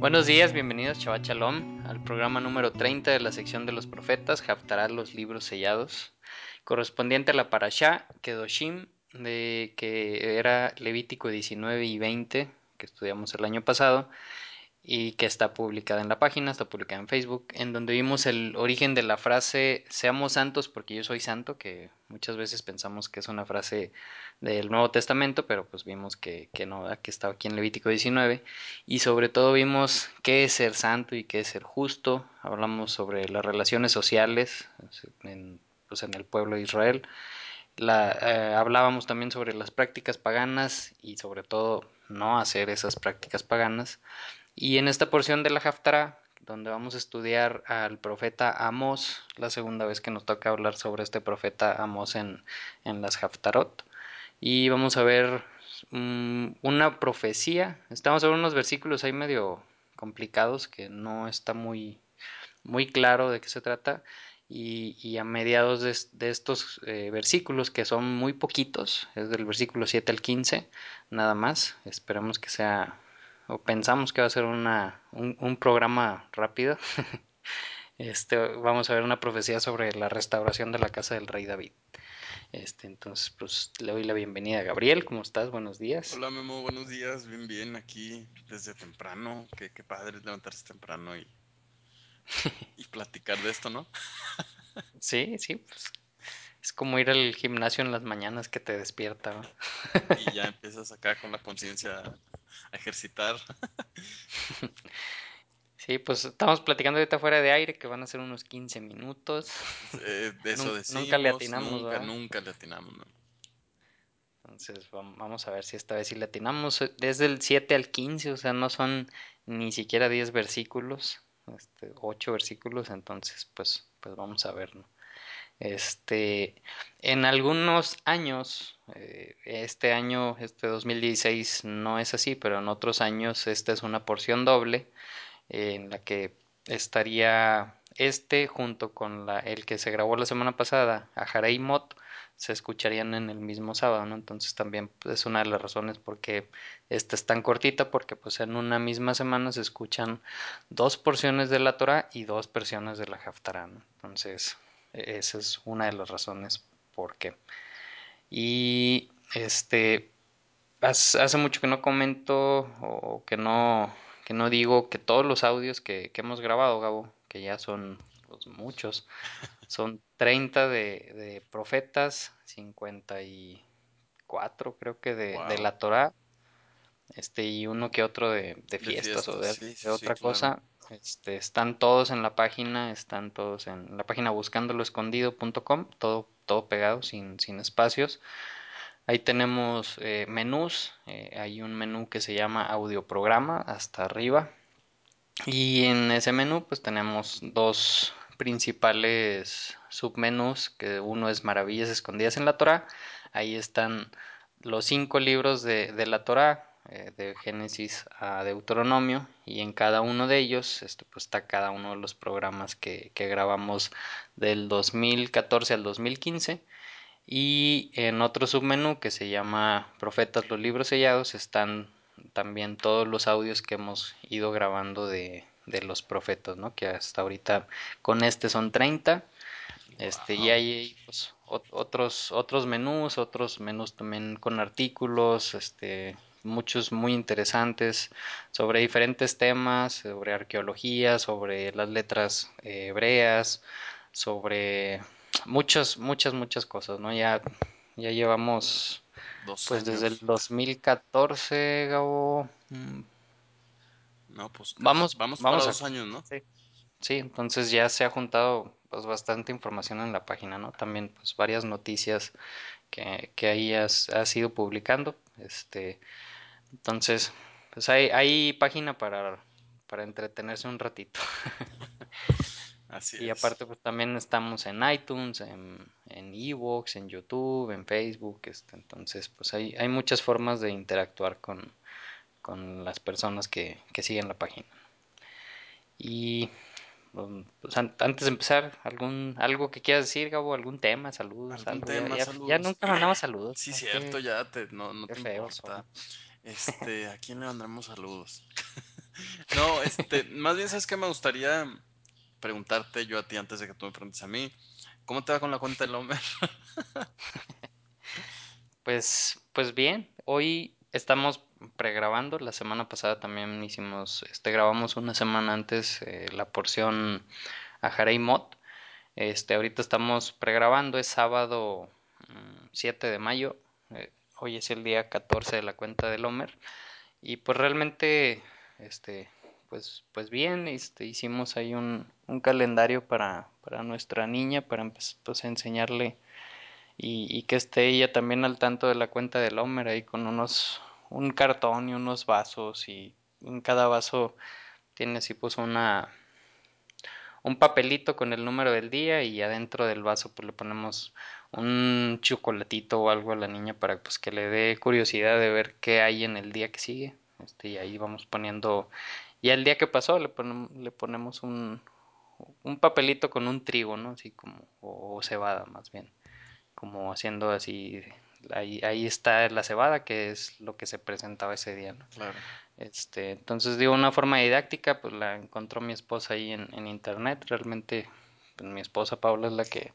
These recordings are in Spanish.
Buenos días, bienvenidos Shabbat Shalom al programa número 30 de la sección de los profetas, Haftarah, los libros sellados, correspondiente a la Parashá Kedoshim, de que era Levítico 19 y 20, que estudiamos el año pasado, y que está publicada en la página, está publicada en Facebook, en donde vimos el origen de la frase seamos santos porque yo soy santo, que muchas veces pensamos que es una frase del Nuevo Testamento, pero pues vimos que, que no, que estaba aquí en Levítico 19, y sobre todo vimos qué es ser santo y qué es ser justo, hablamos sobre las relaciones sociales en, pues en el pueblo de Israel, eh, hablábamos también sobre las prácticas paganas y sobre todo no hacer esas prácticas paganas, y en esta porción de la Haftarah, donde vamos a estudiar al profeta Amos, la segunda vez que nos toca hablar sobre este profeta Amos en, en las Haftarot, y vamos a ver um, una profecía. Estamos a ver unos versículos ahí medio complicados que no está muy, muy claro de qué se trata. Y, y a mediados de, de estos eh, versículos, que son muy poquitos, es del versículo 7 al 15, nada más. Esperamos que sea o pensamos que va a ser una, un, un programa rápido. este, vamos a ver una profecía sobre la restauración de la casa del rey David. Este, entonces, pues le doy la bienvenida a Gabriel. ¿Cómo estás? Buenos días. Hola Memo, buenos días. Bien, bien, aquí desde temprano. Qué, qué padre levantarse temprano y, y platicar de esto, ¿no? sí, sí, pues es como ir al gimnasio en las mañanas que te despierta. ¿no? y ya empiezas acá con la conciencia a ejercitar. Sí, pues estamos platicando ahorita fuera de aire que van a ser unos 15 minutos. Eh, de eso decimos. nunca le atinamos, Nunca, ¿verdad? nunca le atinamos. ¿no? Entonces vam- vamos a ver si esta vez sí le atinamos. Desde el 7 al 15, o sea, no son ni siquiera 10 versículos, este, 8 versículos, entonces pues, pues vamos a ver, ¿no? Este, en algunos años, eh, este año, este 2016 no es así, pero en otros años esta es una porción doble en la que estaría este junto con la, el que se grabó la semana pasada, Aharei Mot, se escucharían en el mismo sábado, ¿no? Entonces también pues, es una de las razones por qué esta es tan cortita, porque pues en una misma semana se escuchan dos porciones de la Torah y dos porciones de la Haftarah. Entonces esa es una de las razones por qué. Y este, hace mucho que no comento o que no, que no digo que todos los audios que, que hemos grabado, Gabo, que ya son pues, muchos, son 30 de, de profetas, 54 creo que de, la Torá, este, y uno que otro de, fiestas o de, sí, sí, de sí, otra claro. Este, están todos en la página, están todos en la página buscandoloescondido.com, todo, todo pegado, sin, sin espacios. Ahí tenemos eh, menús, eh, hay un menú que se llama audioprograma hasta arriba y en ese menú pues tenemos dos principales submenús, que uno es Maravillas Escondidas en la Torá, ahí están los cinco libros de, de la Torá, eh, de Génesis a Deuteronomio, y en cada uno de ellos este, pues está cada uno de los programas que, que grabamos del 2014 al 2015. Y en otro submenú que se llama Profetas los libros sellados están también todos los audios que hemos ido grabando de, de los profetas, ¿no? Que hasta ahorita con este son 30. Este, y hay pues, ot- otros, otros menús, otros menús también con artículos, este, muchos muy interesantes sobre diferentes temas, sobre arqueología, sobre las letras eh, hebreas, sobre muchas, muchas, muchas cosas, ¿no? Ya, ya llevamos, Dos pues desde el años. 2014, Gabo, mm, No, pues vamos, Vamos para vamos a... dos años, ¿no? Sí, sí, entonces ya se ha juntado pues bastante información en la página, ¿no? También pues varias noticias que, que ahí has, has ido publicando, este, entonces pues hay, hay página para, para entretenerse un ratito. Así Y es. aparte, pues también estamos en iTunes, en, en Evox, en YouTube, en Facebook, este, entonces, pues hay, hay muchas formas de interactuar con, con las personas que, que siguen la página. Y um, pues, an- antes de empezar, algún, algo que quieras decir, Gabo, algún tema, saludos, ¿Algún algo, ya, tema? ya, ya Saludos. nunca mandamos saludos, Sí, cierto, ya te, no, no te feos importa. somos. Este, ¿a quién le mandamos saludos? No, este, más bien, ¿sabes qué? Me gustaría preguntarte yo a ti antes de que tú me preguntes a mí. ¿Cómo te va con la cuenta del Homer? Pues, pues bien, hoy estamos pregrabando. La semana pasada también hicimos, este, grabamos una semana antes eh, la porción a Harei Mod. Este, ahorita estamos pregrabando, es sábado mm, 7 de mayo. eh, hoy es el día 14 de la cuenta del Homer. Y pues realmente, este, pues, pues bien, este, hicimos ahí un, un calendario para, para nuestra niña, para pues, enseñarle y, y que esté ella también al tanto de la cuenta del Homer ahí con unos, un cartón y unos vasos y en cada vaso tiene así pues una, un papelito con el número del día y adentro del vaso pues le ponemos un chocolatito o algo a la niña para pues que le dé curiosidad de ver qué hay en el día que sigue. Este, y ahí vamos poniendo, ya el día que pasó le, ponemos, le ponemos un, un papelito con un trigo, ¿no? Así como, o, o cebada más bien, como haciendo así, ahí, ahí está la cebada que es lo que se presentaba ese día, ¿no? Claro. Este, entonces digo, una forma didáctica, pues la encontró mi esposa ahí en, internet. Realmente, pues, mi esposa Paula es la que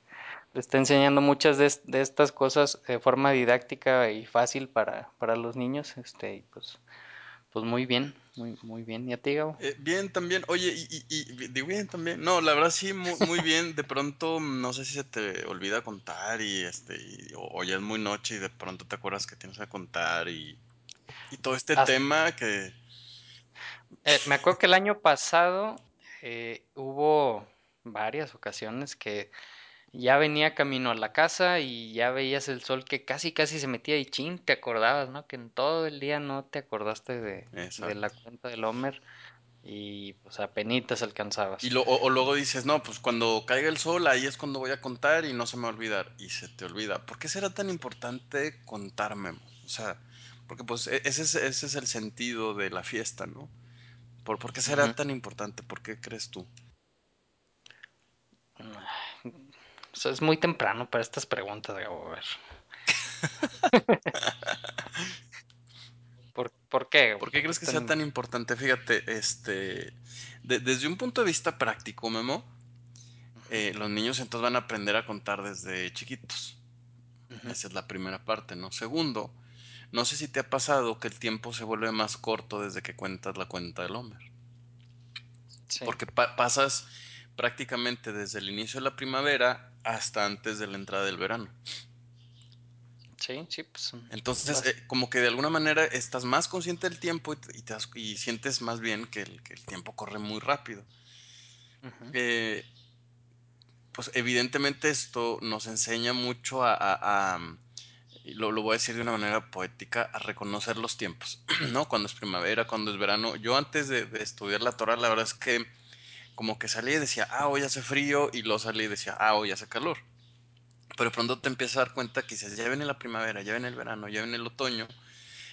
le está enseñando muchas de, estas cosas de forma didáctica y fácil para, para los niños. Este, y pues, pues muy bien, muy, muy bien. ¿Y a ti, Gabo? Eh, bien, también. Oye, y, y, y digo bien también. No, la verdad sí, muy, muy bien. De pronto, no sé si se te olvida contar y este, y- o, o ya es muy noche y de pronto te acuerdas que tienes que contar y, y todo este Hasta, tema que eh, me acuerdo que el año pasado eh, hubo varias ocasiones que Ya venía camino a la casa y ya veías el sol que casi casi se metía y chin, te acordabas, ¿no? Que en todo el día no te acordaste de, de la cuenta del Homer y pues apenitas Y alcanzabas. lo, o, o luego dices, no, pues cuando caiga el sol, ahí es cuando voy a contar y no se me va a olvidar. Y se te olvida. ¿Por qué será tan importante contar, Memo? O sea, porque pues e- ese es, ese es el sentido de la fiesta, ¿no? ¿Por, por qué será tan importante? ¿Por qué crees tú? O sea, es muy temprano para estas preguntas, Gabo. A ver. ¿Por, por qué? ¿Por qué ¿Por qué crees es que sea tan tan importante? Fíjate, este, de- desde un punto de vista práctico, Memo, eh, los niños entonces van a aprender a contar desde chiquitos. Esa es la primera parte, ¿no? Segundo, no sé si te ha pasado que el tiempo se vuelve más corto desde que cuentas la cuenta del Homer. Sí, Porque pa- pasas prácticamente desde el inicio de la primavera hasta antes de la entrada del verano. sí, sí, pues son Entonces, eh, como que de alguna manera estás más consciente del tiempo y, te- y te das- y sientes más bien que el, que el tiempo corre muy rápido. Eh, pues evidentemente esto nos enseña mucho a, a- a- y lo, lo voy a decir de una manera poética, a reconocer los tiempos, ¿no? Cuando es primavera, cuando es verano. Yo antes de, estudiar la Torah, la verdad es que como que salía y decía, ah, hoy hace frío, y luego salía y decía, ah, hoy hace calor. Pero pronto te empiezas a dar cuenta que dices, ya viene la primavera, ya viene el verano, ya viene el otoño,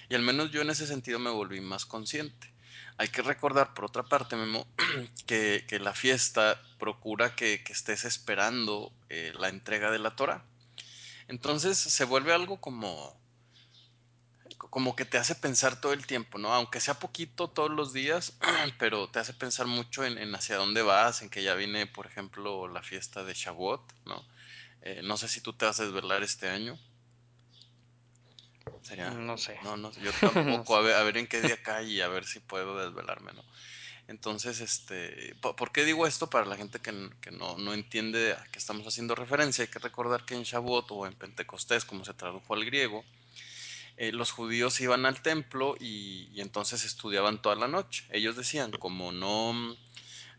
y al menos yo en ese sentido me volví más consciente. Hay que recordar, por otra parte, Memo, que, que la fiesta procura que, que estés esperando eh, la entrega de la Torah. Entonces se vuelve algo como, como que te hace pensar todo el tiempo, ¿no? Aunque sea poquito todos los días, pero te hace pensar mucho en, en hacia dónde vas, en que ya viene, por ejemplo, la fiesta de Shavuot, ¿no? Eh, no sé si tú te vas a desvelar este año. Sería, No sé, no, no, yo no tampoco. A ver, a ver en qué día cae y a ver si puedo desvelarme, ¿no? Entonces, este, ¿por, qué digo esto? Para la gente que, que no, entiende a qué estamos haciendo referencia, hay que recordar que en Shavuot o en Pentecostés, como se tradujo al griego, eh, los judíos iban al templo y, entonces estudiaban toda la noche. Ellos decían, como no,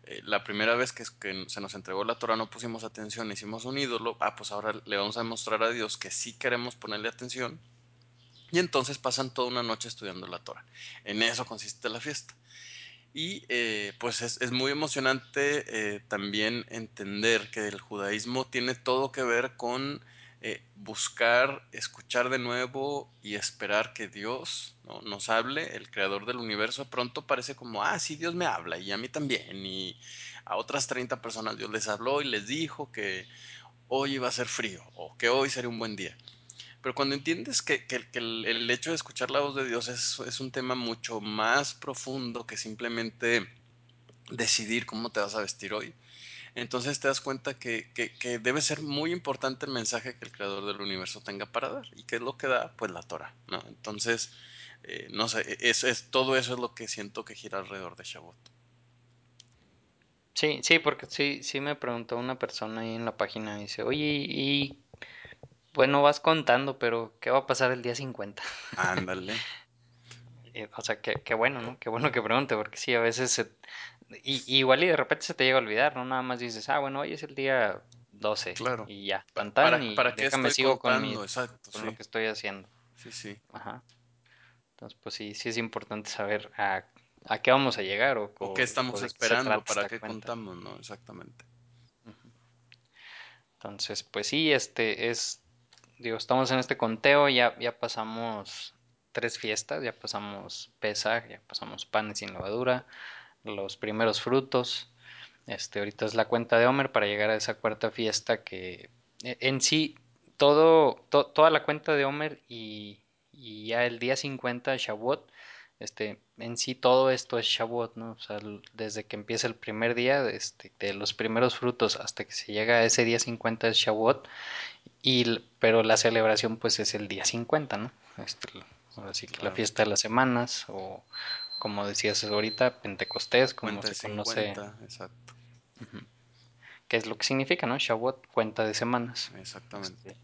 eh, la primera vez que, que se nos entregó la Torah no pusimos atención, hicimos un ídolo, ah, pues ahora le vamos a demostrar a Dios que sí queremos ponerle atención y entonces pasan toda una noche estudiando la Torah. En eso consiste la fiesta. Y eh, pues es, es, muy emocionante eh, también entender que el judaísmo tiene todo que ver con eh, buscar, escuchar de nuevo y esperar que Dios ¿no? nos hable, el creador del universo. Pronto parece como, ah, sí, Dios me habla y a mí también. Y a otras 30 personas Dios les habló y les dijo que hoy iba a ser frío o que hoy sería un buen día. Pero cuando entiendes que, el, hecho de escuchar la voz de Dios es, un tema mucho más profundo que simplemente decidir cómo te vas a vestir hoy, entonces te das cuenta que, que, debe ser muy importante el mensaje que el creador del universo tenga para dar. ¿Y qué es lo que da? Pues la Torah. Entonces, eh, no sé, es, todo eso es lo que siento que gira alrededor de Shavuot. Sí, sí, porque sí, sí me preguntó una persona ahí en la página, dice, oye, y bueno, vas contando, pero ¿qué va a pasar el día 50? Ándale. o sea, qué, qué bueno, ¿no? Qué bueno que pregunte, porque sí, a veces se, y, igual y de repente se te llega a olvidar, ¿no? Nada más dices, ah, bueno, hoy es el día 12 claro. y ya, tan tan para, y ¿Para qué déjame estoy sigo con contando? mi, Exacto, con sí. lo que estoy haciendo. Sí, sí. Ajá. Entonces, pues sí, sí es importante saber a, a qué vamos a llegar o, ¿O o, qué estamos o qué esperando? ¿Para qué cuenta. contamos? ¿No? Exactamente. Entonces, pues sí, este es, digo, estamos en este conteo, ya, ya pasamos tres fiestas, ya pasamos Pesaj, ya pasamos panes sin levadura, los primeros frutos, este, ahorita es la cuenta de Homer para llegar a esa cuarta fiesta que e, en sí todo, to, toda la cuenta de Homer y, y, ya el día 50 Shavuot, este, en sí todo esto es Shavuot, ¿no? O sea, desde que empieza el primer día, este, de los primeros frutos hasta que se llega a ese día 50 es Shavuot, y, pero la celebración pues es el día 50, ¿no? Este, ahora sí que claro. la fiesta de las semanas o como decías ahorita, Pentecostés, como se de conoce. 50, exacto. Uh -huh. ¿Qué es lo que significa, no? Shavuot, cuenta de semanas. Exactamente. Este,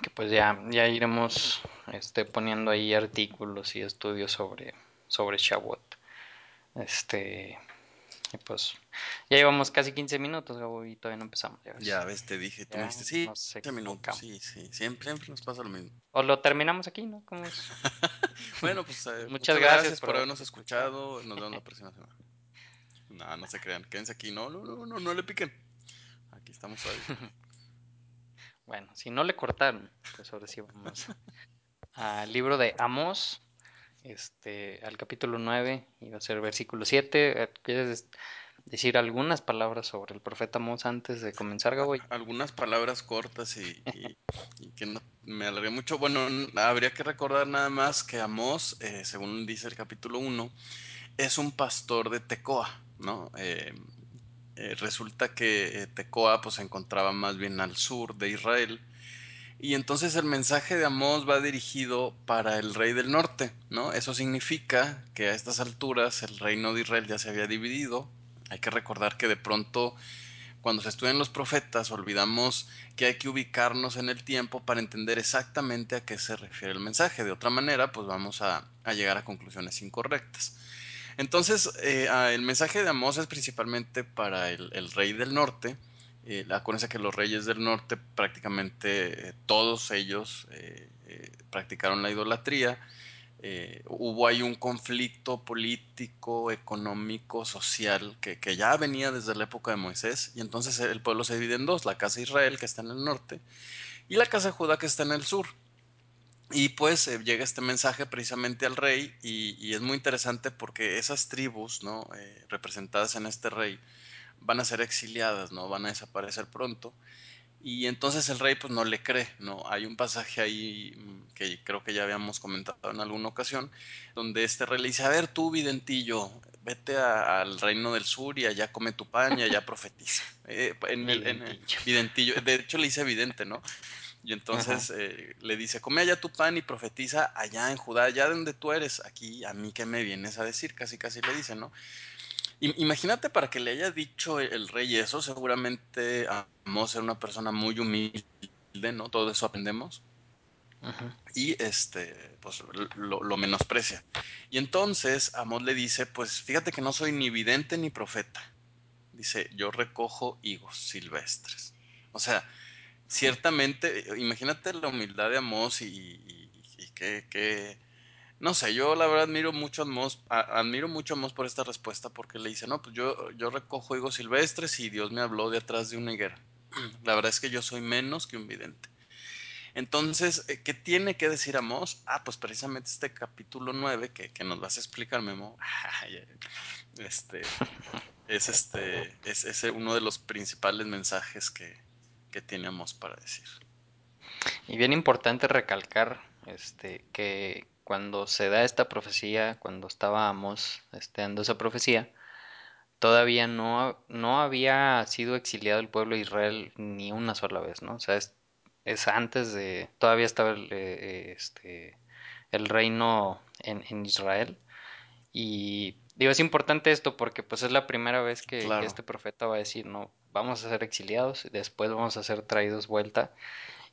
que pues ya, ya iremos este, poniendo ahí artículos y estudios sobre, sobre Shavuot. Este, y pues ya llevamos casi 15 minutos, Gabo, y todavía no empezamos. Ya ves, ya ves te dije, tú ya me dijiste, sí, 15 minutos, sí, sí, siempre, siempre nos pasa lo mismo. O lo terminamos aquí, ¿no? ¿Cómo es? bueno, pues eh, muchas, muchas, gracias, gracias por, por habernos escuchado. Nos vemos la próxima semana. No, no se crean, quédense aquí. No, no, no, no, no le piquen. Aquí estamos todavía. bueno, si no le cortaron, pues ahora sí vamos al libro de Amos, este, al capítulo 9, iba a ser versículo 7. ¿Quieres decir algunas palabras sobre el profeta Amos antes de comenzar, Gabo? Algunas palabras cortas y, y, y que no me alargué mucho. Bueno, habría que recordar nada más que Amos, eh, según dice el capítulo 1, es un pastor de Tecoa, ¿no? Eh, eh, resulta que Tecoa pues, se encontraba más bien al sur de Israel. Y entonces el mensaje de Amós va dirigido para el rey del norte, ¿no? Eso significa que a estas alturas el reino de Israel ya se había dividido. Hay que recordar que de pronto cuando se estudian los profetas olvidamos que hay que ubicarnos en el tiempo para entender exactamente a qué se refiere el mensaje. De otra manera, pues vamos a, llegar a conclusiones incorrectas. Entonces, eh, el mensaje de Amós es principalmente para el rey del norte. Eh, acuérdense que los reyes del norte prácticamente eh, todos ellos eh, practicaron la idolatría. hubo ahí un conflicto político, económico, social que, que, ya venía desde la época de Moisés y entonces el pueblo se divide en dos, la casa de Israel que está en el norte y la casa de Judá que está en el sur. Y pues eh, llega este mensaje precisamente al rey y, y, es muy interesante porque esas tribus, ¿no? Eh, representadas en este rey, van a ser exiliadas, ¿no? Van a desaparecer pronto. Y entonces el rey pues no le cree, ¿no? Hay un pasaje ahí mm, que creo que ya habíamos comentado en alguna ocasión, donde este rey le dice, a ver tú, videntillo, vete a, al reino del sur y allá come tu pan y allá profetiza. Eh, en el, en el, videntillo, de hecho le dice evidente, ¿no? Y entonces eh, le dice, come allá tu pan y profetiza allá en Judá, allá donde tú eres, aquí a mí que me vienes a decir, casi casi le dice, ¿no? Imagínate para que le haya dicho el rey eso, seguramente Amós era una persona muy humilde, ¿no? Todo eso aprendemos. Y este, pues lo, lo, menosprecia. Y entonces Amós le dice, pues fíjate que no soy ni vidente ni profeta. Dice, yo recojo higos silvestres. O sea, ciertamente, imagínate la humildad de Amós y, y, y que, que, no sé, yo la verdad admiro mucho a Amos, a, admiro mucho a Amos por esta respuesta porque le dice, no, pues yo, yo recojo higos silvestres y Dios me habló de atrás de una higuera. La verdad es que yo soy menos que un vidente. Entonces, ¿qué tiene que decir Amos? Ah, pues precisamente este capítulo 9 que, que nos vas a explicar, Memo. Este, es, este, es, es uno de los principales mensajes que, que tiene Amos para decir. Y bien importante recalcar este, que cuando se da esta profecía, cuando estábamos este, dando esa profecía, todavía no, no había sido exiliado el pueblo de Israel ni una sola vez, ¿no? O sea, es, es antes de, todavía estaba el, eh, este, el reino en, en Israel. Y digo, es importante esto porque pues es la primera vez que, este profeta va a decir, no, vamos a ser exiliados y después vamos a ser traídos vuelta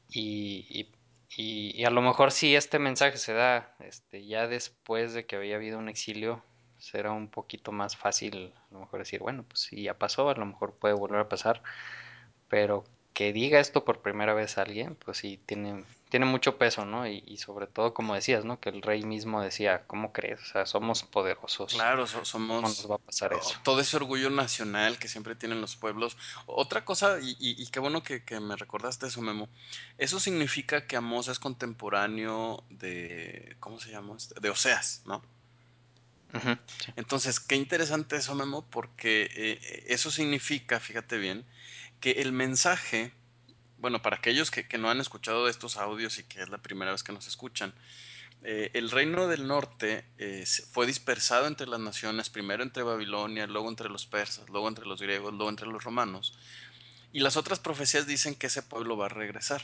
y, y, y- y a lo mejor si este mensaje se da este, ya después de que había habido un exilio, será un poquito más fácil a lo mejor decir, bueno, pues si ya pasó, a lo mejor puede volver a pasar, pero que diga esto por primera vez a alguien, pues sí, tiene, tiene mucho peso, ¿no? Y, y sobre todo, como decías, ¿no? Que el rey mismo decía, ¿cómo crees? O sea, somos poderosos, Claro, so- ¿cómo nos somos va a pasar eso? todo ese orgullo nacional que siempre tienen los pueblos. Otra cosa, y, y- y qué bueno que, que me recordaste eso, Memo. Eso significa que Amós es contemporáneo de, ¿cómo se llama? este? De Oseas, ¿no? Sí. Entonces, qué interesante eso, Memo, porque eh, eso significa, fíjate bien, que el mensaje, bueno, para aquellos que, no han escuchado estos audios y que es la primera vez que nos escuchan, eh, el reino del norte eh, fue dispersado entre las naciones, primero entre Babilonia, luego entre los persas, luego entre los griegos, luego entre los romanos. Y las otras profecías dicen que ese pueblo va a regresar.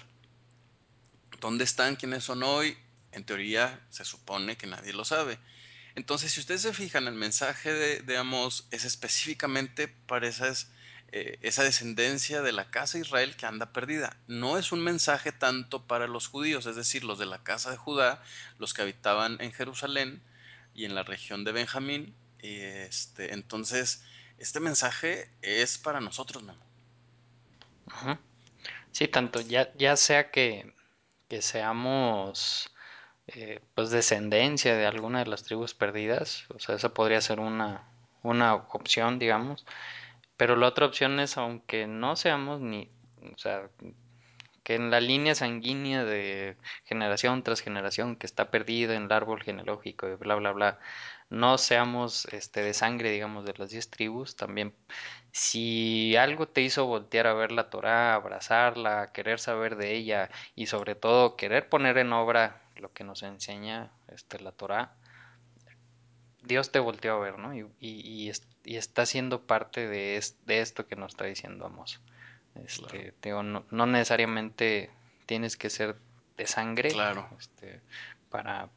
¿Dónde están? ¿Quiénes son hoy? En teoría se supone que nadie lo sabe. Entonces, si ustedes se fijan, el mensaje de, de Amós es específicamente para esas, eh, esa descendencia de la casa de Israel que anda perdida. No es un mensaje tanto para los judíos, es decir, los de la casa de Judá, los que habitaban en Jerusalén y en la región de Benjamín. Este, entonces, este mensaje es para nosotros, Memo. Ujú. Sí, tanto ya, ya sea que, que seamos eh, pues descendencia de alguna de las tribus perdidas, o sea, esa podría ser una, una opción, digamos, pero la otra opción es aunque no seamos ni, o sea, que en la línea sanguínea de generación tras generación que está perdida en el árbol genealógico y bla bla bla, no seamos este de sangre, digamos, de las diez tribus, también si algo te hizo voltear a ver la Torá, abrazarla, querer saber de ella y sobre todo querer poner en obra lo que nos enseña este la Torá, Dios te volteó a ver, ¿no? Y, y, y, y está siendo parte de, es- de esto que nos está diciendo Amos. Claro. Este, digo, no, no necesariamente tienes que ser de sangre, Claro, este, para,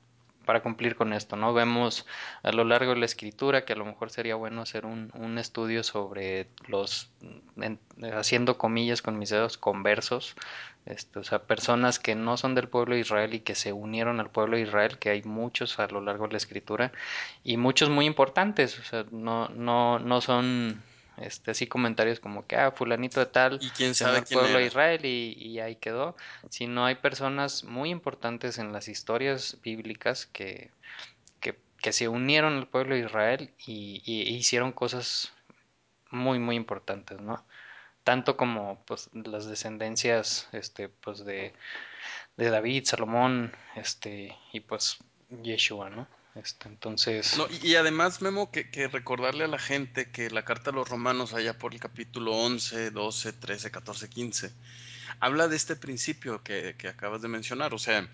para cumplir con esto, ¿no? Vemos a lo largo de la escritura que a lo mejor sería bueno hacer un, estudio sobre los, en- haciendo comillas con mis dedos, conversos, este, o sea, personas que no son del pueblo de Israel y que se unieron al pueblo de Israel, que hay muchos a lo largo de la escritura, y muchos muy importantes, o sea, no, no, no son este, así comentarios como que, ah, fulanito de tal y quién sabe quién pueblo de. Israel y, y ahí quedó, sino hay personas muy importantes en las historias bíblicas que, que, que se unieron al pueblo de Israel y, y- e hicieron cosas muy, muy importantes, ¿no? Tanto como pues las descendencias este, pues de, de David, Salomón, este, y pues Yeshua, ¿no? Este, entonces, y, además, Memo, que, recordarle a la gente que la carta a los romanos, allá por el capítulo 11, 12, 13, 14, 15, habla de este principio que, acabas de mencionar. O sea,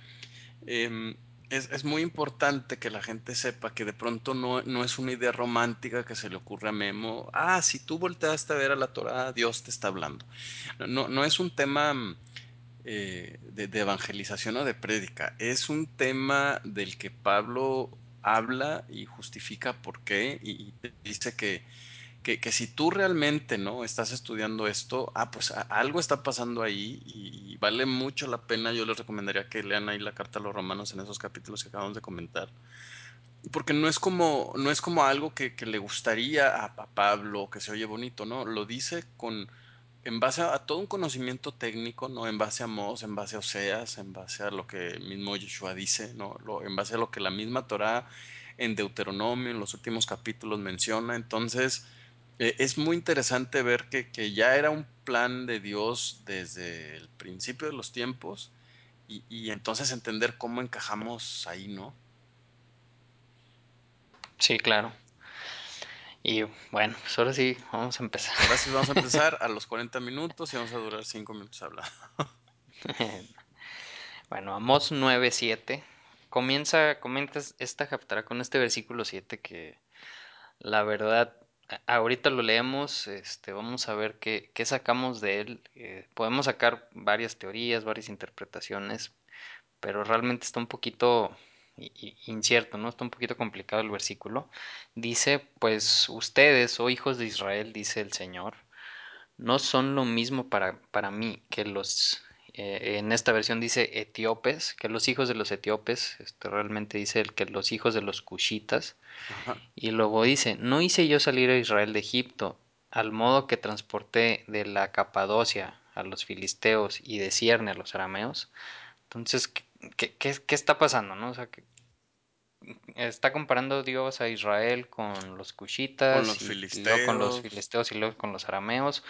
em, es, muy importante que la gente sepa que de pronto no, no es una idea romántica que se le ocurre a Memo. Ah, si tú volteaste a ver a la Torah, Dios te está hablando. No, no, es un tema eh, de, de evangelización o de prédica. Es un tema del que Pablo habla y justifica por qué y, y dice que, que, si tú realmente no estás estudiando esto, ah, pues algo está pasando ahí y, vale mucho la pena. Yo les recomendaría que lean ahí la carta a los romanos en esos capítulos que acabamos de comentar. Porque no es como, no es como algo que, que le gustaría a, a Pablo, que se oye bonito, ¿no? Lo dice con, en base a, todo un conocimiento técnico, ¿no? En base a Mos, en base a Oseas, en base a lo que mismo Yeshua dice, ¿no? En base a lo que la misma Torá en Deuteronomio, en los últimos capítulos menciona. Entonces, eh, es muy interesante ver que, que ya era un plan de Dios desde el principio de los tiempos y, y entonces entender cómo encajamos ahí, ¿no? sí, claro. Y bueno, pues ahora sí, vamos a empezar. Ahora sí vamos a empezar a los 40 minutos y vamos a durar 5 minutos hablando. Bueno, Amós 9:7 comienza, comenta esta Haftarah con este versículo 7 que la verdad, ahorita lo leemos, este, vamos a ver qué, qué sacamos de él. Eh, podemos sacar varias teorías, varias interpretaciones, pero realmente está un poquito incierto, ¿no? Está un poquito complicado el versículo. Dice, pues ustedes, oh hijos de Israel, dice el Señor, no son lo mismo para, para mí que los eh, en esta versión dice etíopes, que los hijos de los etíopes, esto realmente dice el que los hijos de los cushitas, y luego dice, no hice yo salir a Israel de Egipto, al modo que transporté de la Capadocia a los filisteos y de Cierne a los arameos. Entonces, ¿qué, qué, qué está pasando? No? O sea, que está comparando Dios a Israel con los cushitas, con los y, filisteos. luego con los filisteos y luego con los arameos,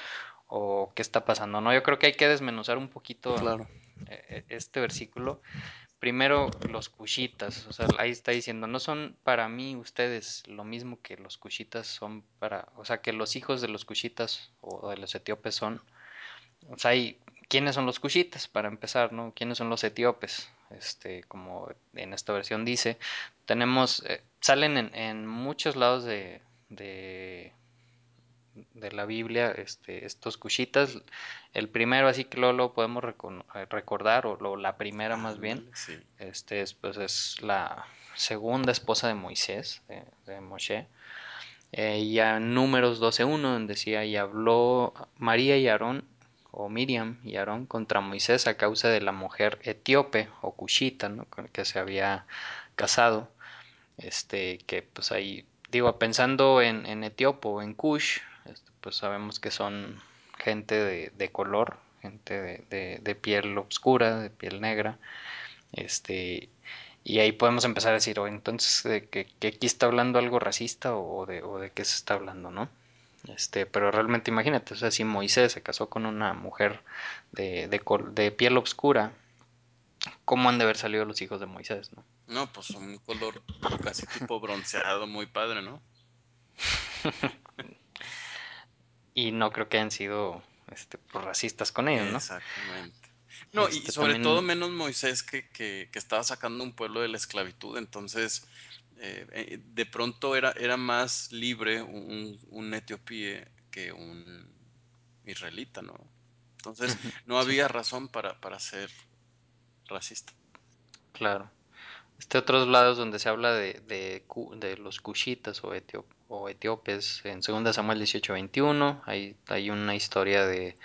o qué está pasando. No, yo creo que hay que desmenuzar un poquito claro. Eh, este versículo. Primero, los cushitas, o sea, ahí está diciendo, no son para mí ustedes lo mismo que los cushitas son para, o sea, que los hijos de los cushitas o de los etíopes son, o sea, hay, ¿quiénes son los cushitas? Para empezar, ¿no? ¿Quiénes son los etíopes? Este, como en esta versión dice, tenemos, eh, salen en, en, muchos lados de, de de la Biblia, este, estos cushitas. El primero, así que lo, lo podemos eh, recordar, o lo, la primera ah, más bien, sí. este, es, pues, es la segunda esposa de Moisés, de, de Moshe. Eh, y a Números 12.1, donde decía, y habló María y Aarón, o Miriam y Aarón, contra Moisés a causa de la mujer etíope, o cushita, ¿no? con que se había casado. Este, que pues ahí, digo, pensando en, en o en Cush, pues sabemos que son gente de, de color, gente de, de, piel oscura, de piel negra, este, y ahí podemos empezar a decir, oh, entonces, ¿de que, aquí está hablando algo racista o de, o de qué se está hablando, no? Este, pero realmente imagínate, o sea, si Moisés se casó con una mujer de, de, de piel oscura, ¿cómo han de haber salido los hijos de Moisés, no? No, pues un color casi tipo bronceado, muy padre, ¿no? y no creo que hayan sido este, pues, racistas con ellos, ¿no? Exactamente. No, este, y sobre también... todo menos Moisés que, que, que, estaba sacando un pueblo de la esclavitud, entonces eh, de pronto era, era más libre un, un etíope que un israelita, ¿no? Entonces no había razón para, para ser racista. Claro. Este otros lados donde se habla de, de, de los cushitas o, etiop, o, etíopes, en 2 Samuel 18:21, hay, hay una historia de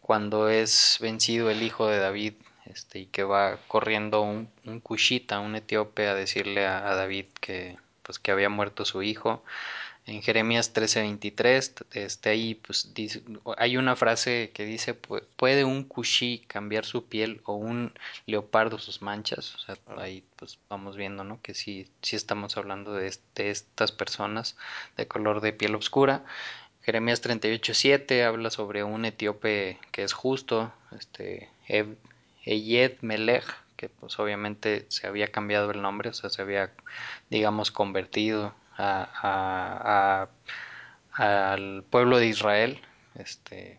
cuando es vencido el hijo de David este, y que va corriendo un, un cushita, un etíope, a decirle a, a, David que, pues, que había muerto su hijo. En Jeremías 13:23, este, ahí pues, dice, hay una frase que dice, ¿puede un cushí cambiar su piel o un leopardo sus manchas? O sea, ahí pues vamos viendo, ¿no? Que sí, sí estamos hablando de, de estas personas de color de piel oscura. Jeremías 38:7 habla sobre un etíope que es justo, este, Eyed Melech, que pues obviamente se había cambiado el nombre, o sea, se había, digamos, convertido a, a, al pueblo de Israel. Este,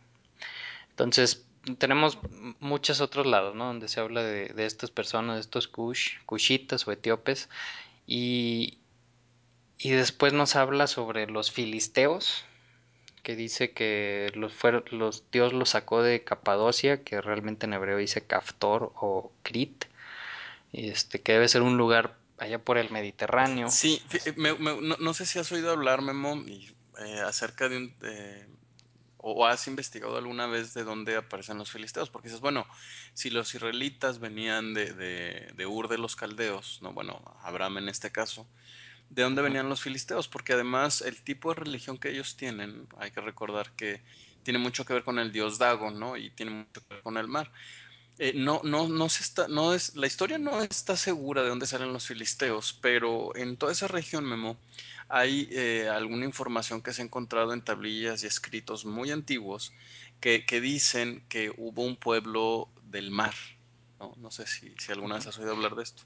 entonces, tenemos muchos otros lados, ¿no? Donde se habla de, de estas personas, de estos kush, kushitas o etíopes. Y, y después nos habla sobre los filisteos, que dice que los, fueron, los, Dios los sacó de Capadocia, que realmente en hebreo dice Kaftor o Crit, este, que debe ser un lugar allá por el Mediterráneo. Sí, me, no, no, sé si has oído hablar, Memo, eh, acerca de un... Eh, o has investigado alguna vez de dónde aparecen los filisteos, porque dices, bueno, si los israelitas venían de, de, de Ur de los caldeos, no, bueno, Abraham en este caso, ¿de dónde venían los filisteos? Porque además el tipo de religión que ellos tienen, hay que recordar que tiene mucho que ver con el dios Dagon, ¿no? Y tiene mucho que ver con el mar. Eh, no, no, no se está, no es, la historia no está segura de dónde salen los filisteos, pero en toda esa región, Memo, hay eh, alguna información que se ha encontrado en tablillas y escritos muy antiguos que, que dicen que hubo un pueblo del mar. No, no sé si, si alguna vez has oído hablar de esto.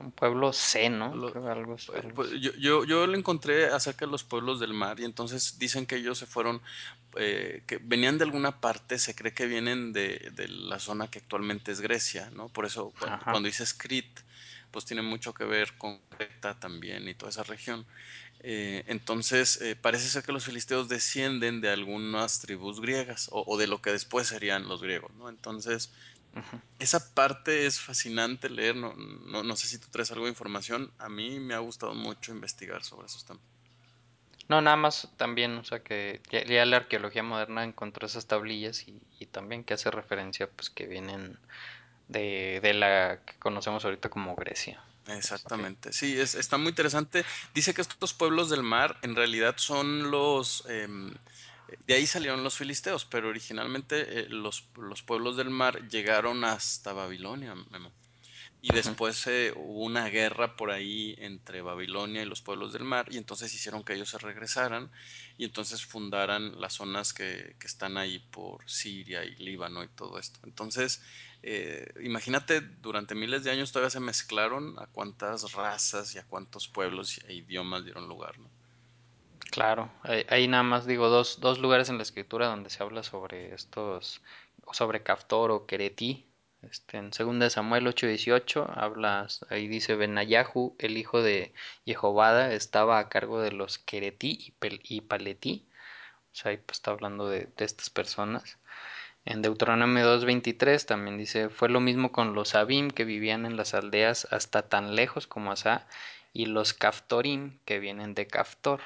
Un pueblo C, ¿no? Lo- algo, pues, algo yo, yo, yo lo encontré acerca de los pueblos del mar y entonces dicen que ellos se fueron, eh, que venían de alguna parte, se cree que vienen de, de la zona que actualmente es Grecia, ¿no? Por eso cuando, cuando dices Crete, pues tiene mucho que ver con Creta también y toda esa región. Eh, entonces, eh, parece ser que los filisteos descienden de algunas tribus griegas o, o de lo que después serían los griegos, ¿no? Entonces, esa parte es fascinante leer, no, no, no sé si tú traes algo de información, a mí me ha gustado mucho investigar sobre esos temas. No, nada más también, o sea que ya, ya la arqueología moderna encontró esas tablillas y, y también que hace referencia pues que vienen de, de la que conocemos ahorita como Grecia. Exactamente, sí, es, está muy interesante. Dice que estos pueblos del mar en realidad son los... em, de ahí salieron los filisteos, pero originalmente eh, los, los pueblos del mar llegaron hasta Babilonia, Memo. Y después eh, hubo una guerra por ahí entre Babilonia y los pueblos del mar, y entonces hicieron que ellos se regresaran y entonces fundaran las zonas que, que están ahí por Siria y Líbano y todo esto. Entonces, eh, imagínate, durante miles de años todavía se mezclaron a cuántas razas y a cuántos pueblos e idiomas dieron lugar, ¿no? Claro, hay, hay nada más digo dos, dos lugares en la escritura donde se habla sobre estos, sobre Caftor o Queretí. Este, en 2 de Samuel 8:18 habla, ahí dice Benayahu, el hijo de Jehobada, estaba a cargo de los Queretí y Paletí. O sea, ahí pues está hablando de, de estas personas. En Deuteronomio 2.23 también dice, fue lo mismo con los Abim que vivían en las aldeas hasta tan lejos como Asá y los Caftorim que vienen de Caftor,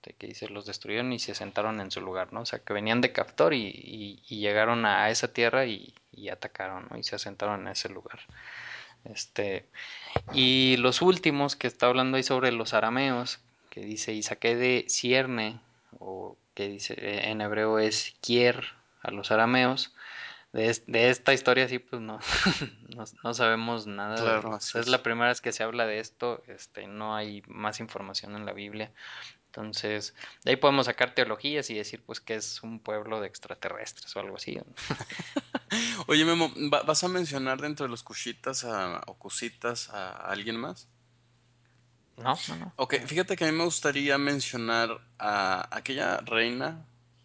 este, que dice, los destruyeron y se sentaron en su lugar, ¿no? O sea, que venían de Caftor y, y- y llegaron a, esa tierra y, y atacaron, ¿no? Y se asentaron en ese lugar. Este, y los últimos que está hablando ahí sobre los arameos, que dice, y saqué de cierne, o que dice eh, en hebreo es kier a los arameos. De, de esta historia sí, pues no, no, no sabemos nada. Claro, es. la primera vez que se habla de esto, este, no hay más información en la Biblia. Entonces, de ahí podemos sacar teologías y decir, pues, que es un pueblo de extraterrestres o algo así. Oye, Memo, ¿va- ¿vas a mencionar dentro de los cushitas a- o cusitas a, alguien más? No, no, no. Ok, fíjate que a mí me gustaría mencionar a aquella reina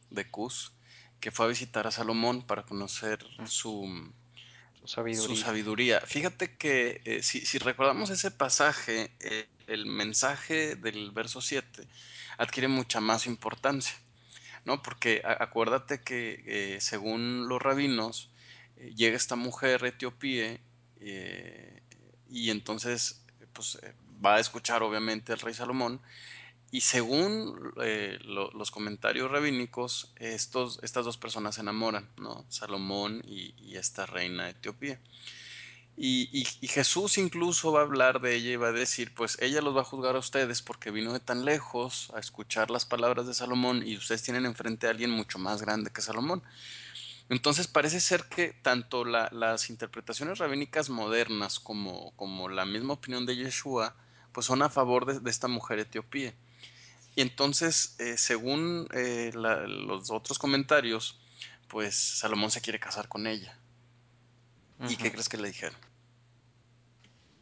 de Cus que fue a visitar a Salomón para conocer Mm, su, Su sabiduría. Fíjate que eh, si, si recordamos ese pasaje, eh, el mensaje del verso 7 adquiere mucha más importancia, ¿no? Porque acuérdate que eh, según los rabinos, eh, llega esta mujer etíope eh, y entonces pues, va a escuchar obviamente al rey Salomón y según lo- los comentarios rabínicos, estos, estas dos personas se enamoran, ¿no? Salomón y, y esta reina etíope. Y, y- y Jesús incluso va a hablar de ella y va a decir, pues ella los va a juzgar a ustedes porque vino de tan lejos a escuchar las palabras de Salomón y ustedes tienen enfrente a alguien mucho más grande que Salomón. Entonces parece ser que tanto la- las interpretaciones rabínicas modernas como, como la misma opinión de Yeshua, pues son a favor de, de esta mujer etíope. Y entonces, eh, según eh, la- los otros comentarios, pues Salomón se quiere casar con ella. ¿Y qué crees que le dijeron?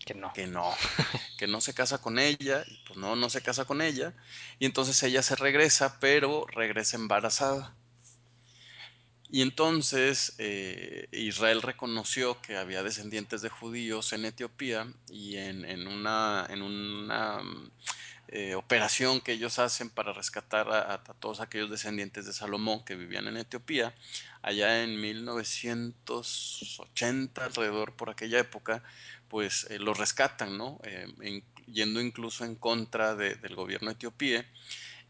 Que no. Que no, que no se casa con ella, y pues no, no se casa con ella. Y entonces ella se regresa, pero regresa embarazada. Y entonces eh, Israel reconoció que había descendientes de judíos en Etiopía y en, en una, en una mm, eh, operación que ellos hacen para rescatar a, a todos aquellos descendientes de Salomón que vivían en Etiopía, allá en 1980, alrededor por aquella época, pues eh, los rescatan, ¿no? Eh, yendo incluso en contra de- del gobierno etíope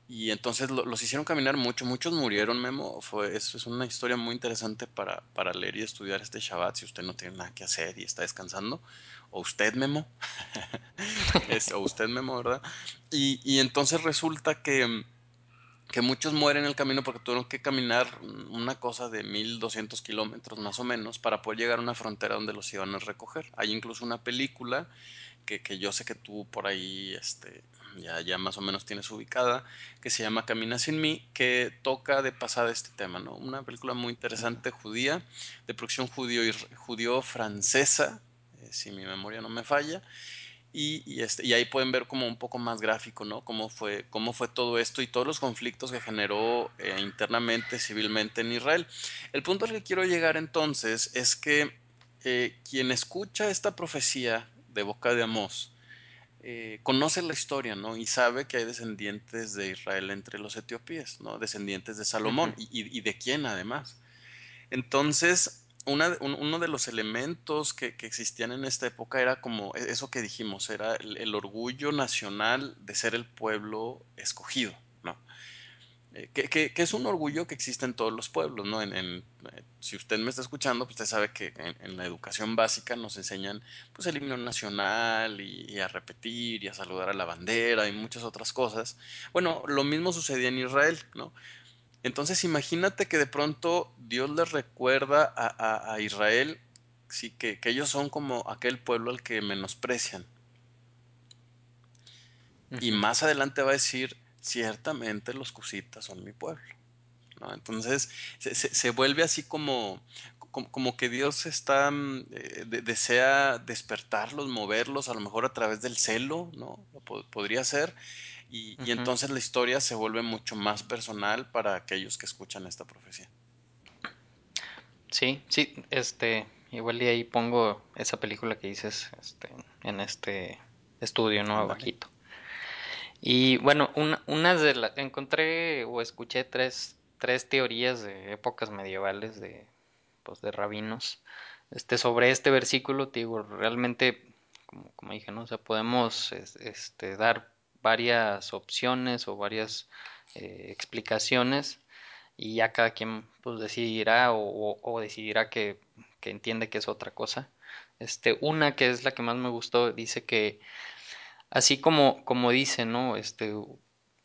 y entonces lo- los hicieron caminar mucho, muchos murieron, Memo. Fue, es, es una historia muy interesante para, para leer y estudiar este Shabbat si usted no tiene nada que hacer y está descansando. O usted, Memo. Es, o usted, Memo, ¿verdad? Y, y entonces resulta que, que muchos mueren en el camino porque tuvieron que caminar una cosa de 1200 kilómetros más o menos para poder llegar a una frontera donde los iban a recoger. Hay incluso una película que, que yo sé que tú por ahí este, ya, ya más o menos tienes ubicada, que se llama Camina sin mí, que toca de pasada este tema, ¿no? Una película muy interesante judía, de producción judío, judío eh, si mi memoria no me falla, Y, este, y ahí pueden ver como un poco más gráfico, ¿no? Cómo fue, cómo fue todo esto y todos los conflictos que generó eh, internamente, civilmente en Israel. El punto al que quiero llegar entonces es que eh, quien escucha esta profecía de boca de Amós, eh, conoce la historia, ¿no? Y sabe que hay descendientes de Israel entre los etíopes, ¿no? Descendientes de Salomón. y, y, de quién además? Entonces, uno de los elementos que, existían en esta época era como e, eso que dijimos, era el, orgullo nacional de ser el pueblo escogido, ¿no? Eh, que, es un orgullo que existe en todos los pueblos, ¿no? En, eh, si usted me está escuchando, pues usted sabe que en, la educación básica nos enseñan pues el himno nacional y, a repetir y a saludar a la bandera y muchas otras cosas. Bueno, lo mismo sucedía en Israel, ¿no? Entonces imagínate que de pronto Dios les recuerda a, Israel sí, que, ellos son como aquel pueblo al que menosprecian. Y más adelante va a decir, ciertamente los cusitas son mi pueblo. Entonces se, vuelve así como, como, que Dios está, mm, eh, desea despertarlos, moverlos, a lo mejor a través del celo, ¿no? podría ser. Y, entonces la historia se vuelve mucho más personal para aquellos que escuchan esta profecía. Sí, sí, este, igual y ahí pongo esa película que dices este, en este estudio, ¿no? Abajito. Y bueno, una, una de las, encontré o escuché tres, tres teorías de épocas medievales de, pues, de rabinos este, sobre este versículo, digo, realmente, como, como dije, ¿no? O sea, podemos este, dar varias opciones o varias eh, explicaciones y ya cada quien pues decidirá o, decidirá que, entiende que es otra cosa. Este, una que es la que más me gustó dice que así como, como dice, ¿no? Este,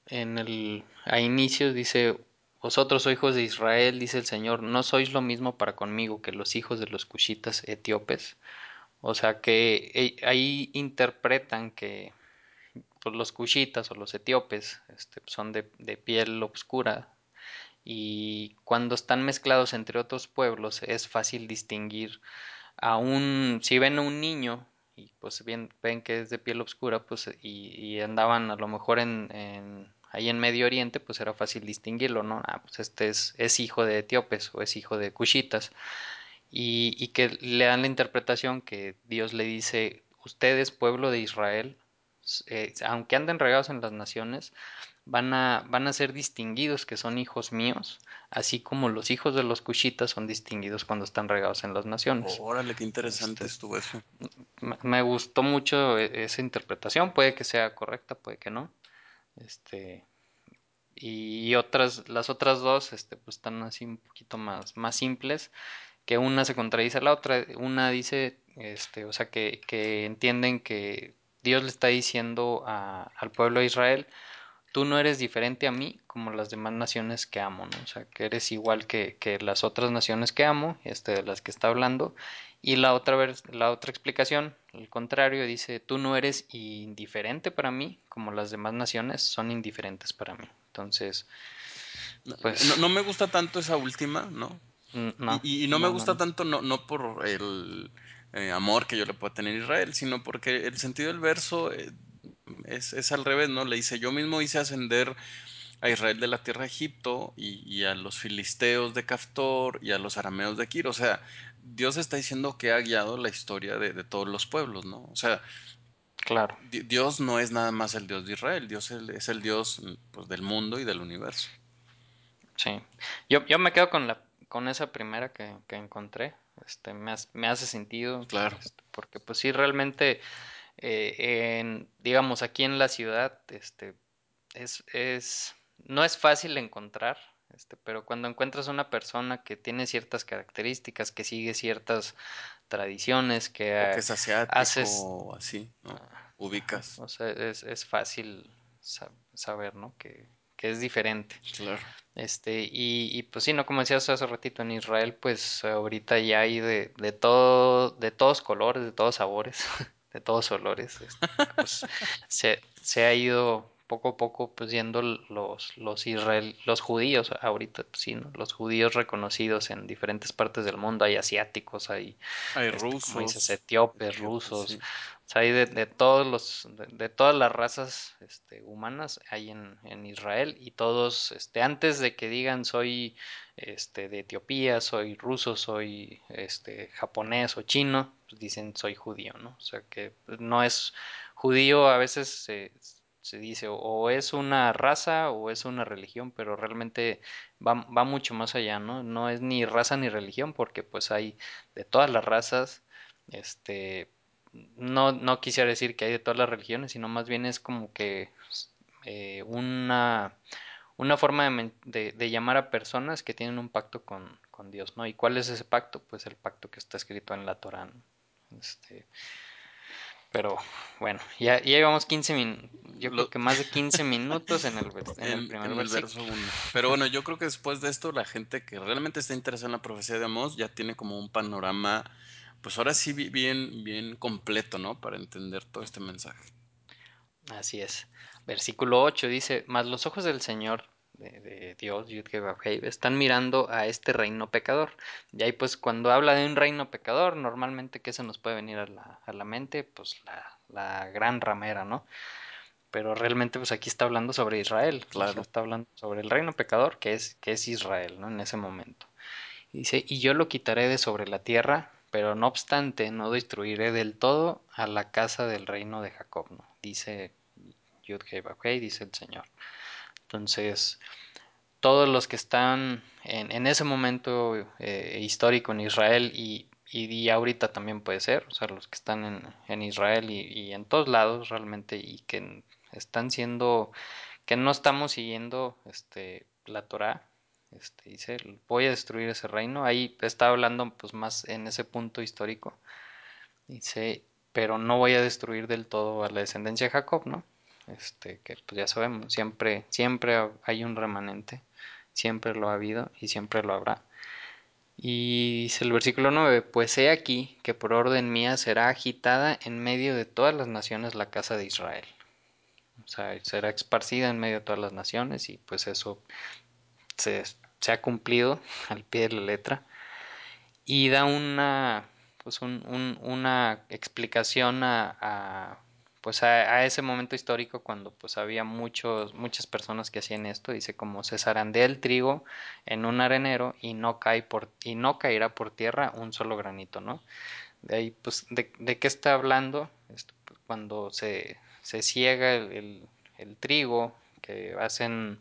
en el, a inicios dice, vosotros sois hijos de Israel, dice el Señor, no sois lo mismo para conmigo que los hijos de los cushitas etíopes. O sea que eh, ahí interpretan que pues los cushitas o los etíopes este, son de, piel oscura y cuando están mezclados entre otros pueblos es fácil distinguir a un si ven a un niño y pues ven, ven que es de piel oscura pues y, andaban a lo mejor en, ahí en Medio Oriente pues era fácil distinguirlo no ah, pues este es, es hijo de etíopes o es hijo de cushitas y, y que le dan la interpretación que Dios le dice ustedes pueblo de Israel eh, aunque anden regados en las naciones, van a, van a ser distinguidos que son hijos míos, así como los hijos de los cushitas son distinguidos cuando están regados en las naciones. órale, qué interesante este, estuvo eso. Me, gustó mucho e, esa interpretación, puede que sea correcta, puede que no. Este, y otras, las otras dos, este, pues están así un poquito más, más simples, que una se contradice a la otra, una dice, este, o sea, que, que entienden que Dios le está diciendo al pueblo de Israel, tú no eres diferente a mí como las demás naciones que amo, ¿no? O sea, que eres igual que, las otras naciones que amo, este de las que está hablando. Y la otra, la otra explicación, el contrario, dice, tú no eres indiferente para mí como las demás naciones son indiferentes para mí. Entonces, pues... No, me gusta tanto esa última, ¿no? y, no, me gusta tanto no, no por el eh, amor que yo le puedo tener a Israel, sino porque el sentido del verso eh, es, al revés, ¿no? Le dice, yo mismo hice ascender a Israel de la tierra de Egipto y, a los filisteos de Caftor y a los arameos de Kir. O sea, Dios está diciendo que ha guiado la historia de, todos los pueblos, ¿no? O sea, claro. Dios no es nada más el Dios de Israel, Dios es el Dios pues, del mundo y del universo. Sí, yo, yo me quedo con, la, con esa primera que, que encontré, este, me, hace sentido. Claro. Este, porque pues sí, realmente, eh, en, digamos, aquí en la ciudad, este, es, es, no es fácil encontrar, este, pero cuando encuentras una persona que tiene ciertas características, que sigue ciertas tradiciones, que, o que es asiático o así, ¿no? Ubicas. O sea, es, es fácil saber, ¿no? Que, que es diferente. Claro. Este, y, y, pues sí, no como decías hace ratito, en Israel, pues ahorita ya hay de, de todo, de todos colores, de todos sabores, de todos olores. Este, pues, se, se ha ido poco a poco pues yendo los los israel los judíos ahorita pues, sí ¿no? los judíos reconocidos en diferentes partes del mundo hay asiáticos hay hay este, rusos etíopes rusos sea, hay de, todos los, de, todas las razas este, humanas hay en, Israel y todos, este, antes de que digan soy este, de Etiopía, soy ruso, soy este, japonés o chino, pues dicen soy judío, ¿no? O sea que no es judío, a veces se, se dice o es una raza o es una religión, pero realmente va, va mucho más allá, ¿no? No es ni raza ni religión porque pues hay de todas las razas, este no, no quisiera decir que hay de todas las religiones, sino más bien es como que eh, una, una forma de, de, de, llamar a personas que tienen un pacto con, con, Dios, ¿no? ¿Y cuál es ese pacto? Pues el pacto que está escrito en la Torah, ¿no? Este, pero bueno, ya, ya llevamos 15 minutos, yo creo que más de 15 minutos en el, en, en el primer en el verso 1. Pero bueno, yo creo que después de esto la gente que realmente está interesada en la profecía de Amós ya tiene como un panorama pues ahora sí bien, bien completo, ¿no? Para entender todo este mensaje. Así es. Versículo 8 dice, mas los ojos del Señor, de, de Dios, están mirando a este reino pecador. Y ahí pues cuando habla de un reino pecador, normalmente ¿qué se nos puede venir a la, a la mente? Pues la, la, gran ramera, ¿no? Pero realmente pues aquí está hablando sobre Israel. Claro. Está hablando sobre el reino pecador que es, que es Israel, ¿no? En ese momento. Dice, y yo lo quitaré de sobre la tierra pero no obstante no destruiré del todo a la casa del reino de Jacob, ¿no? dice Yud dice el Señor. Entonces, todos los que están en, en ese momento eh, histórico en Israel y, y, y, ahorita también puede ser, o sea, los que están en, en Israel y, y, en todos lados realmente y que están siendo, que no estamos siguiendo este, la Torah, este, dice, voy a destruir ese reino. Ahí está hablando pues más en ese punto histórico. Dice, pero no voy a destruir del todo a la descendencia de Jacob, ¿no? Este, que pues ya sabemos, siempre, siempre hay un remanente, siempre lo ha habido y siempre lo habrá. Y dice el versículo 9, pues he aquí que por orden mía será agitada en medio de todas las naciones la casa de Israel. O sea, será esparcida en medio de todas las naciones y pues eso se, ha cumplido al pie de la letra. Y da una pues un, un, una explicación a, a pues a, ese momento histórico cuando pues había muchos muchas personas que hacían esto. Dice como se zarandea el trigo en un arenero y no cae por y no caerá por tierra un solo granito no de ahí pues de, de qué está hablando pues, cuando se, se ciega el, el, el trigo que hacen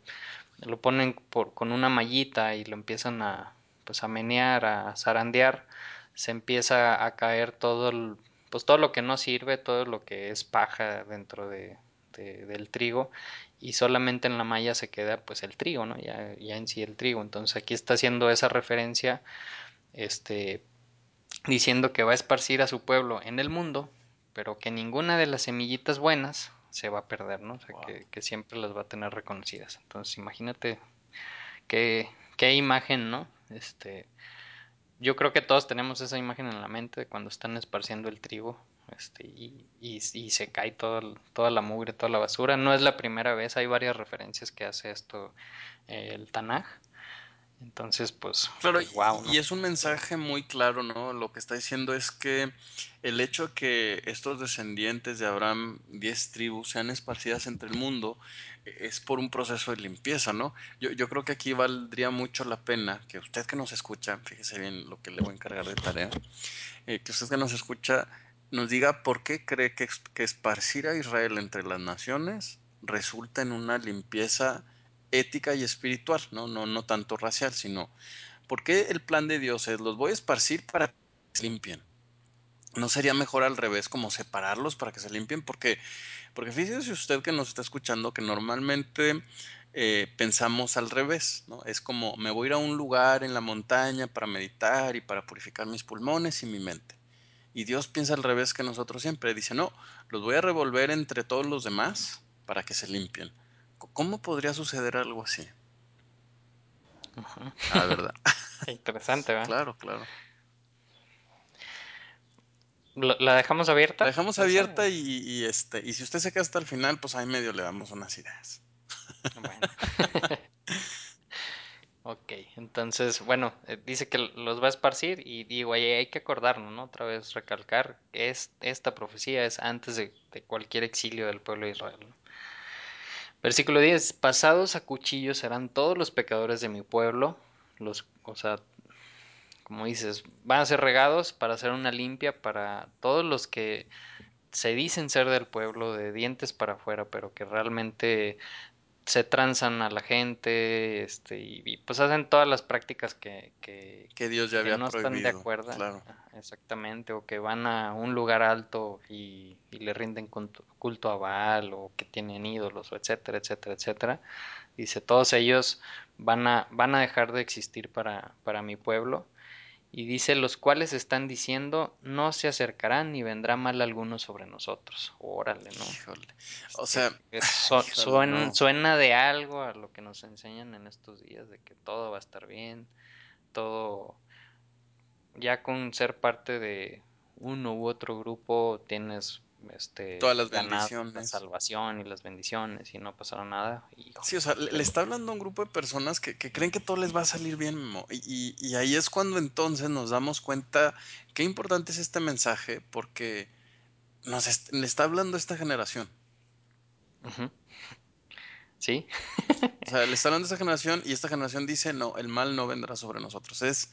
lo ponen por, con una mallita y lo empiezan a, pues a menear, a zarandear, se empieza a caer todo el, pues todo lo que no sirve, todo lo que es paja dentro de, de, del trigo y solamente en la malla se queda pues el trigo, ¿no? Ya, ya en sí el trigo. Entonces aquí está haciendo esa referencia, este, diciendo que va a esparcir a su pueblo en el mundo, pero que ninguna de las semillitas buenas se va a perder, ¿no? O sea, wow. que, que, siempre las va a tener reconocidas. Entonces, imagínate qué, qué imagen, ¿no? Este, yo creo que todos tenemos esa imagen en la mente de cuando están esparciendo el trigo este, y, y, y se cae todo, toda la mugre, toda la basura. No es la primera vez, hay varias referencias que hace esto eh, el Tanaj. Entonces, pues, claro, pues, wow, ¿no? y es un mensaje muy claro, ¿no? Lo que está diciendo es que el hecho de que estos descendientes de Abraham, 10 tribus, sean esparcidas entre el mundo, es por un proceso de limpieza, ¿no? Yo, yo, creo que aquí valdría mucho la pena que usted que nos escucha, fíjese bien lo que le voy a encargar de tarea, eh, que usted que nos escucha nos diga por qué cree que, que esparcir a Israel entre las naciones resulta en una limpieza ética y espiritual, ¿no? No, no tanto racial, sino porque el plan de Dios es los voy a esparcir para que se limpien. ¿No sería mejor al revés, como separarlos para que se limpien? Porque, porque fíjese usted que nos está escuchando que normalmente eh, pensamos al revés, ¿no? Es como me voy a ir a un lugar en la montaña para meditar y para purificar mis pulmones y mi mente. Y Dios piensa al revés que nosotros siempre. Dice, no, los voy a revolver entre todos los demás para que se limpien. ¿Cómo podría suceder algo así? -huh. Ah, ¿verdad? Interesante, ¿verdad? Claro, claro. ¿La dejamos abierta? La dejamos abierta y, y, este, y si usted se queda hasta el final, pues ahí medio le damos unas ideas. Bueno. ok. Ok, entonces, bueno, eh, dice que los va a esparcir y digo, ahí hay que acordarnos, ¿no? Otra vez recalcar que es, esta profecía es antes de, de cualquier exilio del pueblo de Israel. ¿no? Versículo 10, pasados a cuchillo serán todos los pecadores de mi pueblo, los, o sea, como dices, van a ser regados para hacer una limpia para todos los que se dicen ser del pueblo, de dientes para afuera, pero que realmente se transan a la gente, este, y, y pues hacen todas las prácticas que, que, Que Dios ya que había no están de prohibido, acuerdo, claro. exactamente, o que van a un lugar alto y, y le rinden culto, culto a Baal, o que tienen ídolos, o etcétera, etcétera, etcétera. Dice, todos ellos van a, van a dejar de existir para, para mi pueblo. Y dice, los cuales están diciendo, no se acercarán ni vendrá mal alguno sobre nosotros. Órale, ¿no? Híjole. O sea, es- su- híjole, suen- no. suena de algo a lo que nos enseñan en estos días, de que todo va a estar bien, todo, ya con ser parte de uno u otro grupo tienes Todas este las ganado la bendiciones. salvación y las bendiciones y no pasará nada. Sí, o sea, le, está hablando a un grupo de personas que, que creen que todo les va a salir bien. Y, y- y ahí es cuando entonces nos damos cuenta qué importante es este mensaje, porque nos est- le está hablando a esta generación. Sí, O sea, le está hablando a esta generación y esta generación dice, no, el mal no vendrá sobre nosotros. Es,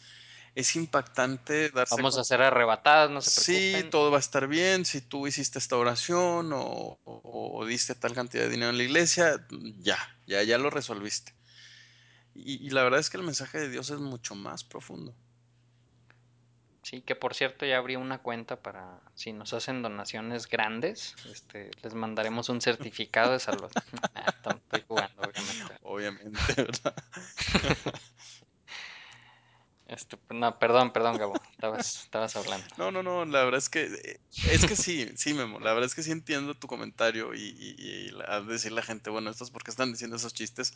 es impactante darse vamos a ser arrebatadas, no se Sí, todo va a estar bien. Si tú hiciste esta oración o, o- o diste tal cantidad de dinero en la iglesia, ya, ya, ya lo resolviste. Y, y la verdad es que el mensaje de Dios es mucho más profundo. Sí, que por cierto ya abrí una cuenta para si nos hacen donaciones grandes, este, les mandaremos un certificado de salvación. Ah, to- estoy jugando, obviamente. Obviamente, ¿verdad? Este, no, perdón, perdón, Gabo, estabas, estabas hablando. No, no, no, la verdad es que es que sí, sí, Memo, la verdad es que sí entiendo tu comentario y, y, a decir la gente, bueno, esto es porque están diciendo esos chistes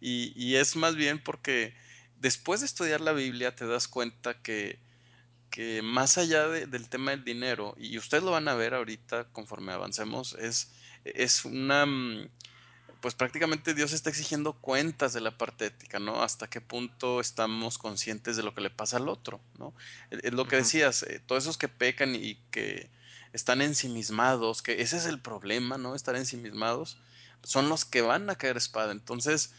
y, y es más bien porque después de estudiar la Biblia te das cuenta que, que más allá de- del tema del dinero, y ustedes lo van a ver ahorita conforme avancemos, es, es una, mm, pues prácticamente Dios está exigiendo cuentas de la parte ética, ¿no? Hasta qué punto estamos conscientes de lo que le pasa al otro, ¿no? Es lo que decías, eh, todos esos que pecan y que están ensimismados, que ese es el problema, ¿no? Estar ensimismados, son los que van a caer espada. Entonces,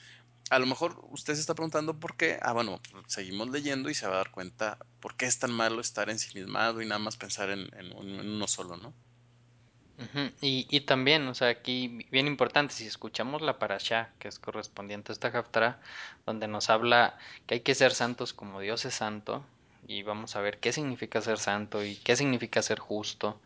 a lo mejor usted se está preguntando por qué. Ah, bueno, seguimos leyendo y se va a dar cuenta por qué es tan malo estar ensimismado y nada más pensar en, en uno solo, ¿no? Y, y también, o sea, aquí bien importante, si escuchamos la parashá, que es correspondiente a esta Haftarah, donde nos habla que hay que ser santos como Dios es santo, y vamos a ver qué significa ser santo y qué significa ser justo,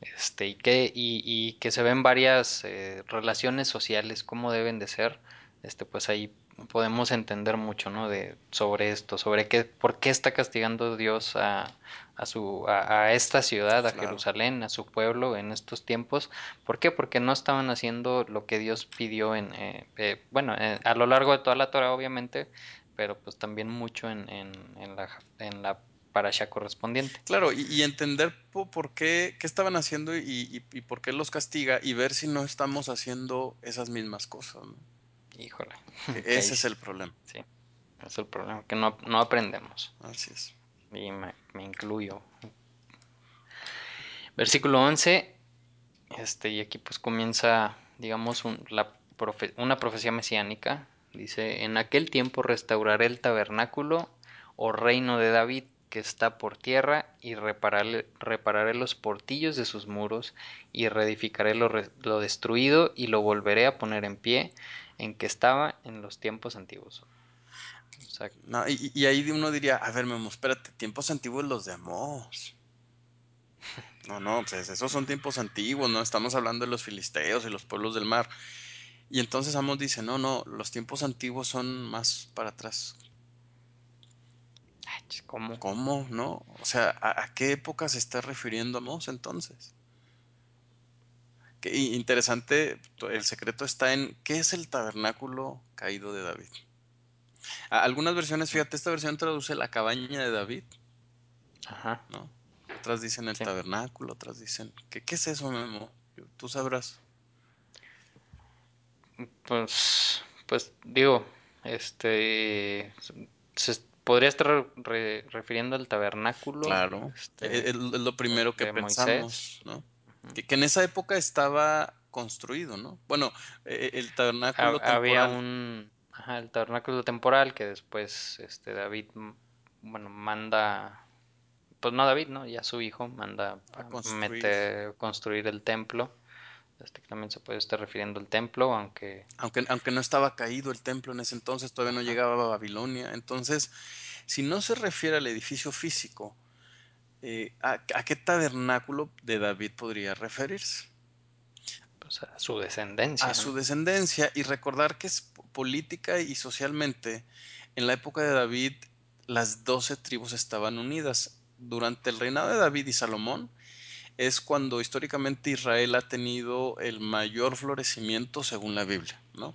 este, y que, y, y que se ven varias eh, relaciones sociales, cómo deben de ser, este, pues ahí podemos entender mucho, ¿no? De, sobre esto, sobre qué, por qué está castigando Dios a, a su, a, a esta ciudad, a Claro. Jerusalén, a su pueblo en estos tiempos. ¿Por qué? Porque no estaban haciendo lo que Dios pidió en, eh, eh, bueno, eh, a lo largo de toda la Torah, obviamente, pero pues también mucho en, en, en la, en la parasha correspondiente. Claro, y, y entender po- por qué, qué estaban haciendo y, y- y por qué los castiga y ver si no estamos haciendo esas mismas cosas, ¿no? Híjole, ahí ese es el problema. sí, es el problema, que no, no aprendemos. Así es. Y me, incluyo. Versículo 11, este, y aquí pues comienza, digamos, un- la una profecía mesiánica. Dice, en aquel tiempo restauraré el tabernáculo o reino de David que está por tierra y repararé, repararé los portillos de sus muros y reedificaré lo, lo destruido y lo volveré a poner en pie en que estaba en los tiempos antiguos. O sea, No, y, y ahí uno diría, a ver, Memo, espérate, tiempos antiguos los de Amós. No, no, pues esos son tiempos antiguos, ¿no? Estamos hablando de los filisteos y los pueblos del mar. Y entonces Amós dice, no, no, los tiempos antiguos son más para atrás. ¿cómo? ¿Cómo? ¿No? O sea, ¿a, a qué época se está refiriendo Amós entonces? Qué interesante, el secreto está en qué es el tabernáculo caído de David. Algunas versiones, fíjate, esta versión traduce la cabaña de David, Ajá, ¿no? Otras dicen el sí. tabernáculo, otras dicen, ¿qué, qué es eso, Memo? Tú sabrás. Pues, pues digo, este, se podría estar re- refiriendo al tabernáculo Claro, e- e- este, es lo primero que Moisés. pensamos, ¿no? Que, que en esa época estaba construido, ¿no? Bueno, e- e- el tabernáculo Ha- había un, ajá, el tabernáculo temporal que después este, David, bueno, manda, pues no David, ¿no? Ya su hijo manda a a construir, meter, construir el templo. Este también se puede estar refiriendo al templo, aunque, aunque, aunque no estaba caído el templo en ese entonces, todavía no llegaba a Babilonia. Entonces, si no se refiere al edificio físico, eh, ¿a, a qué tabernáculo de David podría referirse? Pues a su A descendencia, su ¿no? descendencia y recordar que es po- política y socialmente, en la época de David, las doce tribus estaban unidas. Durante el reinado de David y Salomón, es cuando históricamente Israel ha tenido el mayor florecimiento según la Biblia, ¿no?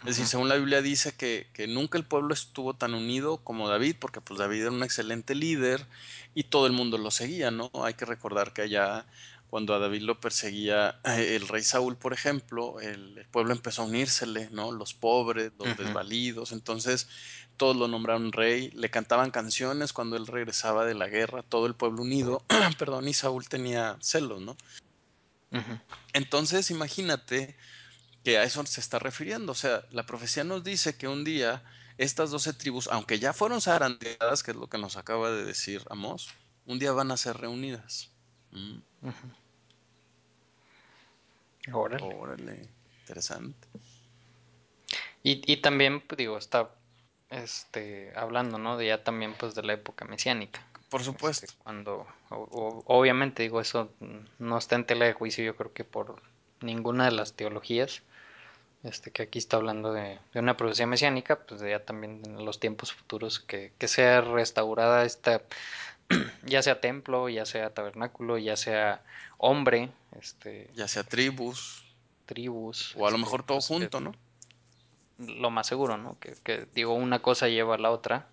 Es decir, según la Biblia dice que, que nunca el pueblo estuvo tan unido como David, porque pues David era un excelente líder y todo el mundo lo seguía, ¿no? Hay que recordar que allá cuando a David lo perseguía eh, el rey Saúl, por ejemplo, el, el pueblo empezó a unírsele, ¿no? Los pobres, los desvalidos, entonces todos lo nombraron rey, le cantaban canciones cuando él regresaba de la guerra, todo el pueblo unido, perdón, y Saúl tenía celos, ¿no? Entonces, imagínate que a eso se está refiriendo. O sea, la profecía nos dice que un día estas doce tribus, aunque ya fueron zarandeadas, que es lo que nos acaba de decir Amós, un día van a ser reunidas. Mm, Órale. órale, interesante. Y, y también, pues, digo, está este, hablando, ¿no? De ya también, pues, de la época mesiánica. Por Este, supuesto. cuando, o- o- obviamente, digo, eso no está en tela de juicio, yo creo que por ninguna de las teologías, este, que aquí está hablando de, de una profecía mesiánica, pues ya también en los tiempos futuros que, que sea restaurada esta, ya sea templo, ya sea tabernáculo, ya sea hombre, este, Ya sea tribus, tribus, o a lo este, mejor todo pues que junto, ¿no? lo más seguro, ¿no? Que, que, digo, una cosa lleva a la otra,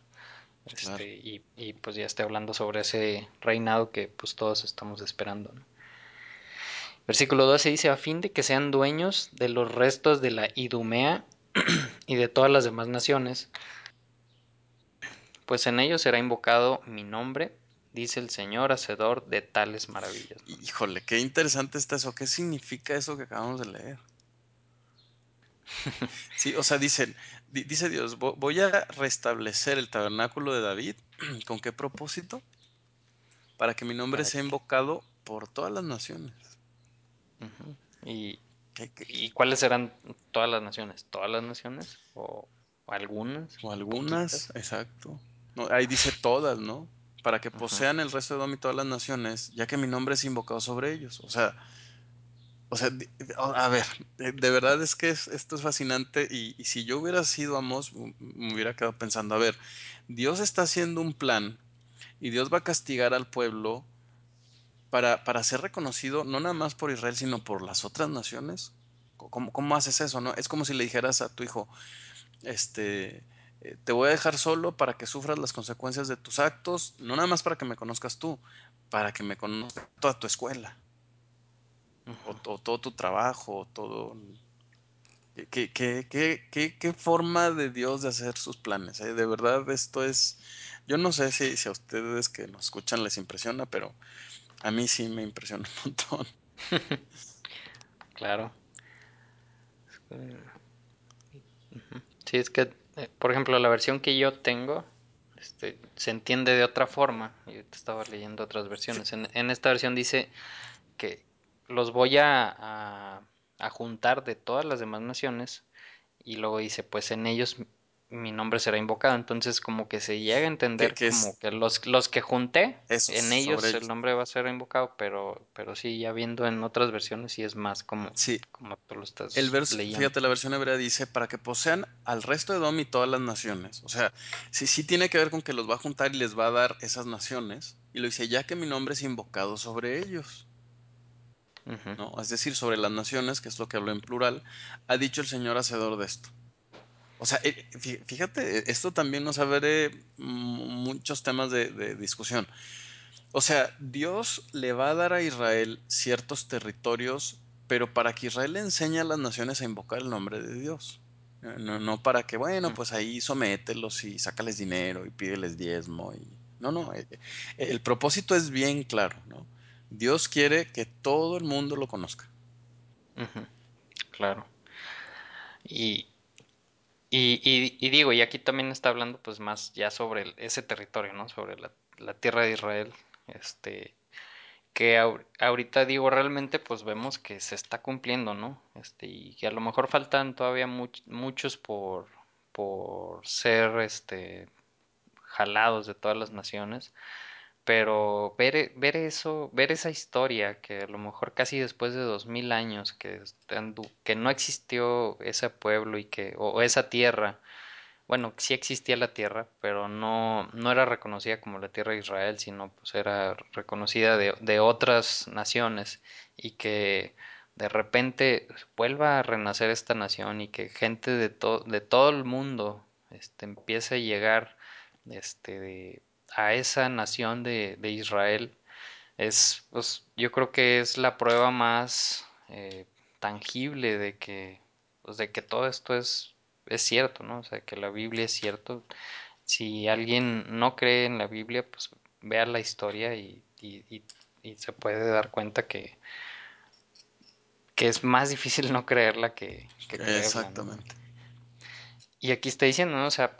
Claro. este, y, y pues ya esté hablando sobre ese reinado que pues todos estamos esperando, ¿no? Versículo 12 dice, a fin de que sean dueños de los restos de la Idumea y de todas las demás naciones, pues en ellos será invocado mi nombre, dice el Señor, hacedor de tales maravillas. ¿no? Híjole, qué interesante está eso. ¿Qué significa eso que acabamos de leer? Sí, o sea, dicen, dice Dios, "Vo- voy a restablecer el tabernáculo de David. ¿Con qué propósito? Para que mi nombre Para sea que, invocado por todas las naciones. y, ¿Qué- qué- ¿Y cuáles serán todas las naciones? ¿Todas las naciones? ¿O, o algunas? O algunas, ¿Poquitas? exacto. No, ahí dice todas, ¿no? Para que posean el resto de Edom y todas las naciones, ya que mi nombre es invocado sobre ellos. O sea, o sea, a ver, de, verdad es que es- esto es fascinante y, y si yo hubiera sido Amos, me hubiera quedado pensando, a ver, Dios está haciendo un plan y Dios va a castigar al pueblo para, para ser reconocido no nada más por Israel, sino por las otras naciones. ¿Cómo, cómo haces eso, no? Es como si le dijeras a tu hijo, este, eh, te voy a dejar solo para que sufras las consecuencias de tus actos, no nada más para que me conozcas tú, para que me conozca toda tu escuela, o, todo tu trabajo, o todo... ¿Qué, qué, qué, qué, forma de Dios de hacer sus planes? eh? De verdad, esto es... Yo no sé si, si a ustedes que nos escuchan les impresiona, pero a mí sí me impresiona un montón. Claro. Sí, es que, por ejemplo, la versión que yo tengo, este, se entiende de otra forma. Yo te estaba leyendo otras versiones. En, en esta versión dice que los voy a, a, a juntar de todas las demás naciones y luego dice, pues en ellos mi nombre será invocado. Entonces como que se llega a entender que como es que los, los que junté, eso, en ellos el ellos. nombre va a ser invocado, pero, pero sí, ya viendo en otras versiones sí es más como, Sí, como tú lo El estás verso, leyendo. fíjate, la versión hebrea dice para que posean al resto de Edom y todas las naciones. O sea, sí, sí tiene que ver con que los va a juntar y les va a dar esas naciones. Y lo dice, ya que mi nombre es invocado sobre ellos, ¿no? Es decir, sobre las naciones, que es lo que habló en plural, ha dicho el Señor hacedor de esto. O sea, eh, fí- fíjate, esto también nos abre mm, muchos temas de, de discusión. O sea, Dios le va a dar a Israel ciertos territorios, pero para que Israel le enseñe a las naciones a invocar el nombre de Dios. No, no para que, bueno, pues ahí somételos y sácales dinero y pídeles diezmo. Y... No, no, eh, eh, el propósito es bien claro, ¿no? Dios quiere que todo el mundo lo conozca. Claro. Y, y, y- y digo, y aquí también está hablando pues más ya sobre ese territorio, ¿no? Sobre la, tierra de Israel. Este, que ahor- ahorita digo, realmente pues vemos que se está cumpliendo, ¿no? Este, y que a lo mejor faltan todavía much- muchos por, por ser, este, jalados de todas las naciones. Pero ver, ver eso, ver esa historia que a lo mejor casi después de dos mil años que, que no existió ese pueblo y que, o, o esa tierra, bueno, sí existía la tierra, pero no, no era reconocida como la tierra de Israel, sino pues era reconocida de, de otras naciones y que de repente vuelva a renacer esta nación y que gente de, to- de todo el mundo este, empiece a llegar este, de- a esa nación de, de Israel es, pues, yo creo que es la prueba más eh, tangible de que, pues, de que todo esto es, es cierto, ¿no? O sea, que la Biblia es cierto. Si alguien no cree en la Biblia, pues vea la historia y, y, y- y se puede dar cuenta que, que es más difícil no creerla que, que creerla, ¿no? Exactamente. Y aquí está diciendo, ¿no? O sea,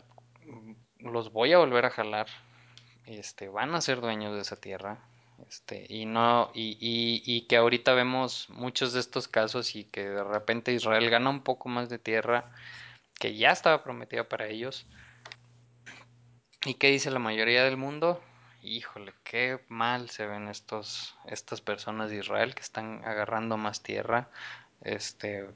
los voy a volver a jalar este, van a ser dueños de esa tierra. Este, y no, y, y, y que ahorita vemos muchos de estos casos y que de repente Israel gana un poco más de tierra que ya estaba prometida para ellos. ¿Y qué dice la mayoría del mundo? Híjole, qué mal se ven estos, estas personas de Israel que están agarrando más tierra. Este,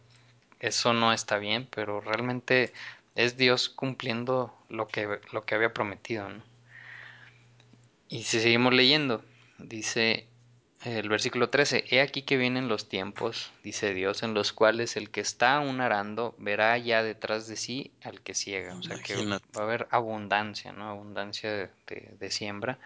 eso no está bien, pero realmente es Dios cumpliendo lo que, lo que había prometido, ¿no? Y si seguimos leyendo, dice el versículo 13, He aquí que vienen los tiempos, dice Dios, en los cuales el que está aún arando verá ya detrás de sí al que ciega. O sea que va a haber abundancia, ¿no? Abundancia de, de- de siembra.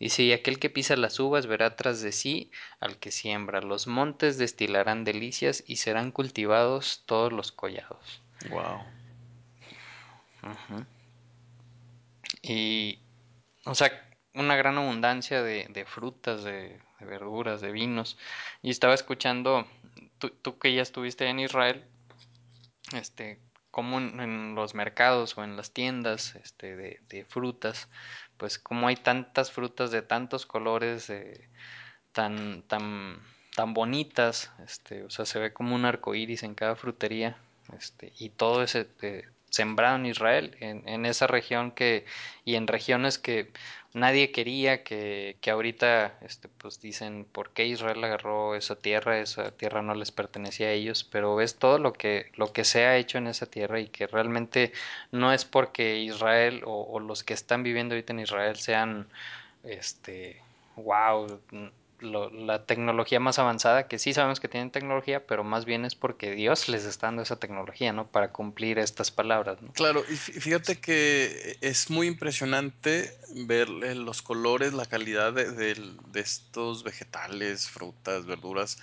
Dice, y aquel que pisa las uvas verá tras de sí al que siembra. Los montes destilarán delicias y serán cultivados todos los collados. Wow. Y O sea, una gran abundancia de, de frutas, de, verduras, de vinos. Y estaba escuchando, tú, tú que ya estuviste en Israel, este, como en, los mercados o en las tiendas este, de, de frutas, pues como hay tantas frutas de tantos colores, de, tan, tan, tan bonitas, este, o sea, se ve como un arco iris en cada frutería, este, y todo ese eh, sembrado en Israel, en, en esa región que, y en regiones que nadie quería, que, que ahorita, este, pues dicen, ¿por qué Israel agarró esa tierra? Esa tierra no les pertenecía a ellos, pero ves todo lo que, lo que se ha hecho en esa tierra y que realmente no es porque Israel o, o los que están viviendo ahorita en Israel sean, este, wow, lo, la tecnología más avanzada, que sí sabemos que tienen tecnología, pero más bien es porque Dios les está dando esa tecnología, ¿no? Para cumplir estas palabras. Claro, y fí- fíjate que es muy impresionante ver eh, los colores, la calidad de, de estos vegetales, frutas, verduras.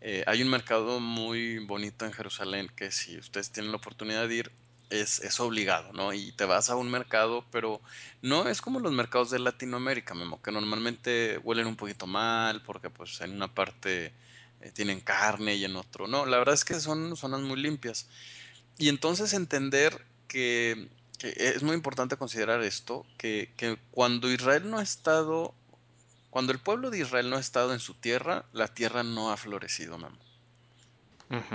Eh, hay un mercado muy bonito en Jerusalén que si ustedes tienen la oportunidad de ir, es, es obligado, ¿no? Y te vas a un mercado, pero no es como los mercados de Latinoamérica, Memo, que normalmente huelen un poquito mal porque pues en una parte eh, tienen carne y en otro no. La verdad es que son zonas muy limpias. Y entonces entender que, que es muy importante considerar esto, que, que cuando Israel no ha estado, cuando el pueblo de Israel no ha estado en su tierra, la tierra no ha florecido, Memo.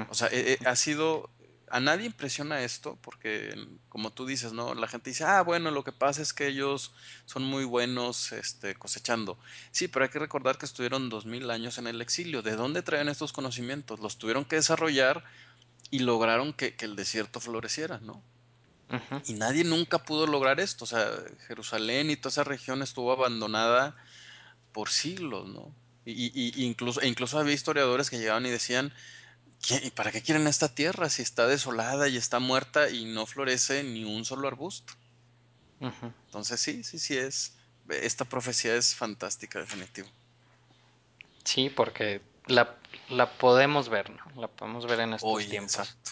O sea, eh, eh, ha sido, a nadie impresiona esto, porque como tú dices, ¿no? La gente dice, ah, bueno, lo que pasa es que ellos son muy buenos este, cosechando. Sí, pero hay que recordar que estuvieron dos mil años en el exilio. ¿De dónde traen estos conocimientos? Los tuvieron que desarrollar y lograron que, que el desierto floreciera, ¿no? Y nadie nunca pudo lograr esto. O sea, Jerusalén y toda esa región estuvo abandonada por siglos, ¿no? Y, y- y incluso, e incluso había historiadores que llegaban y decían, "¿Qué- ¿y para qué quieren esta tierra si está desolada y está muerta y no florece ni un solo arbusto? Entonces sí, sí, sí es. Esta profecía es fantástica, definitivo. Sí, porque la, la podemos ver, ¿no? La podemos ver en estos tiempos. exacto.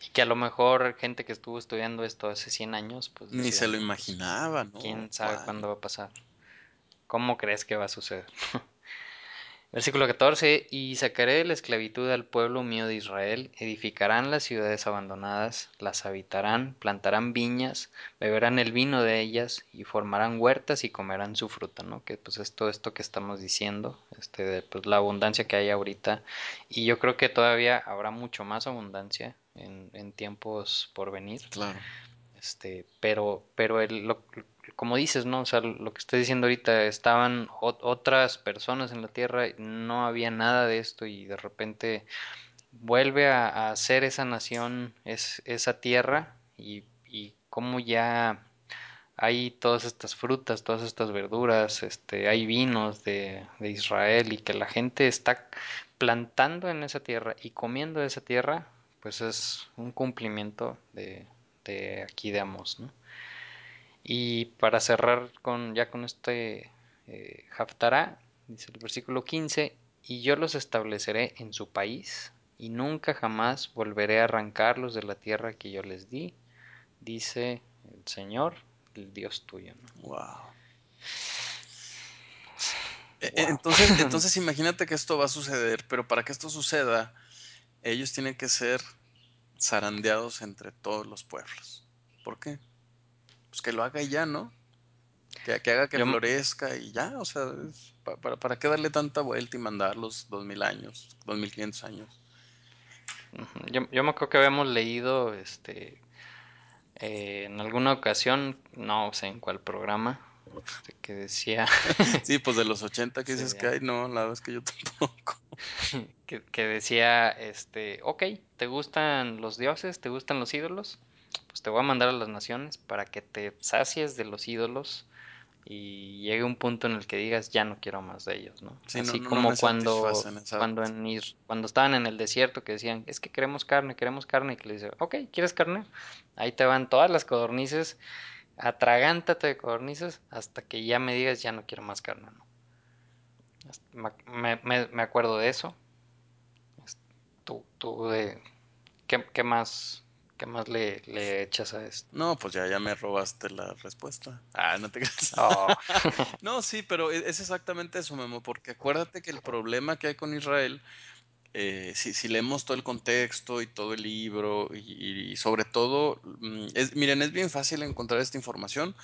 Y que a lo mejor gente que estuvo estudiando esto hace 100 años, pues Ni decía, se lo pues, imaginaba, ¿no? ¿quién sabe cuándo va a pasar? ¿Cómo crees que va a suceder? Versículo 14, y sacaré de la esclavitud al pueblo mío de Israel, edificarán las ciudades abandonadas, las habitarán, plantarán viñas, beberán el vino de ellas, y formarán huertas y comerán su fruta, ¿no? Que pues es todo esto que estamos diciendo, este, de, pues la abundancia que hay ahorita, y yo creo que todavía habrá mucho más abundancia en, en tiempos por venir. Claro. Este, pero, pero el, lo, como dices, ¿no? O sea, lo que estoy diciendo ahorita, estaban otras personas en la Tierra, no había nada de esto y de repente vuelve a, a ser esa nación, es, esa tierra y, y como ya hay todas estas frutas, todas estas verduras, este, hay vinos de, de Israel y que la gente está plantando en esa tierra y comiendo esa tierra, pues es un cumplimiento de, de aquí de Amos, ¿no? Y para cerrar con ya con este eh, Haftará, dice el versículo 15, y yo los estableceré en su país, y nunca jamás volveré a arrancarlos de la tierra que yo les di, dice el Señor, el Dios tuyo. ¿no? Wow. E- Wow. Entonces, entonces imagínate que esto va a suceder, pero para que esto suceda, ellos tienen que ser zarandeados entre todos los pueblos. ¿Por qué? Pues que lo haga y ya, ¿no? Que, que haga que Yo, florezca y ya, o sea, es pa- para, para qué darle tanta vuelta y mandarlos dos mil años, dos mil quinientos años. ujú, yo, yo me acuerdo que habíamos leído este eh, en alguna ocasión, no sé en cuál programa, este, que decía Sí, pues de los 80 que dices que hay, no, la verdad es que yo tampoco. que, que decía, este, ok, ¿te gustan los dioses? ¿Te gustan los ídolos? Pues te voy a mandar a las naciones para que te sacies de los ídolos y llegue un punto en el que digas, ya no quiero más de ellos, ¿no? Sí, Así no, no me como cuando, cuando, en cuando estaban en el desierto que decían, es que queremos carne, queremos carne, y que le dice, ok, ¿quieres carne? Ahí te van todas las codornices, atragántate de codornices hasta que ya me digas, ya no quiero más carne, ¿no? Me, me- me- me acuerdo de eso. Tú, tú de, ¿qué, qué más, qué más le, le echas a esto? No, pues ya, ya me robaste la respuesta. Ah, no te creas. Oh, No, sí, pero e- es exactamente eso, Memo, porque acuérdate que el problema que hay con Israel eh, si, si leemos todo el contexto y todo el libro y, y sobre todo, mm, es, miren, es bien fácil encontrar esta información.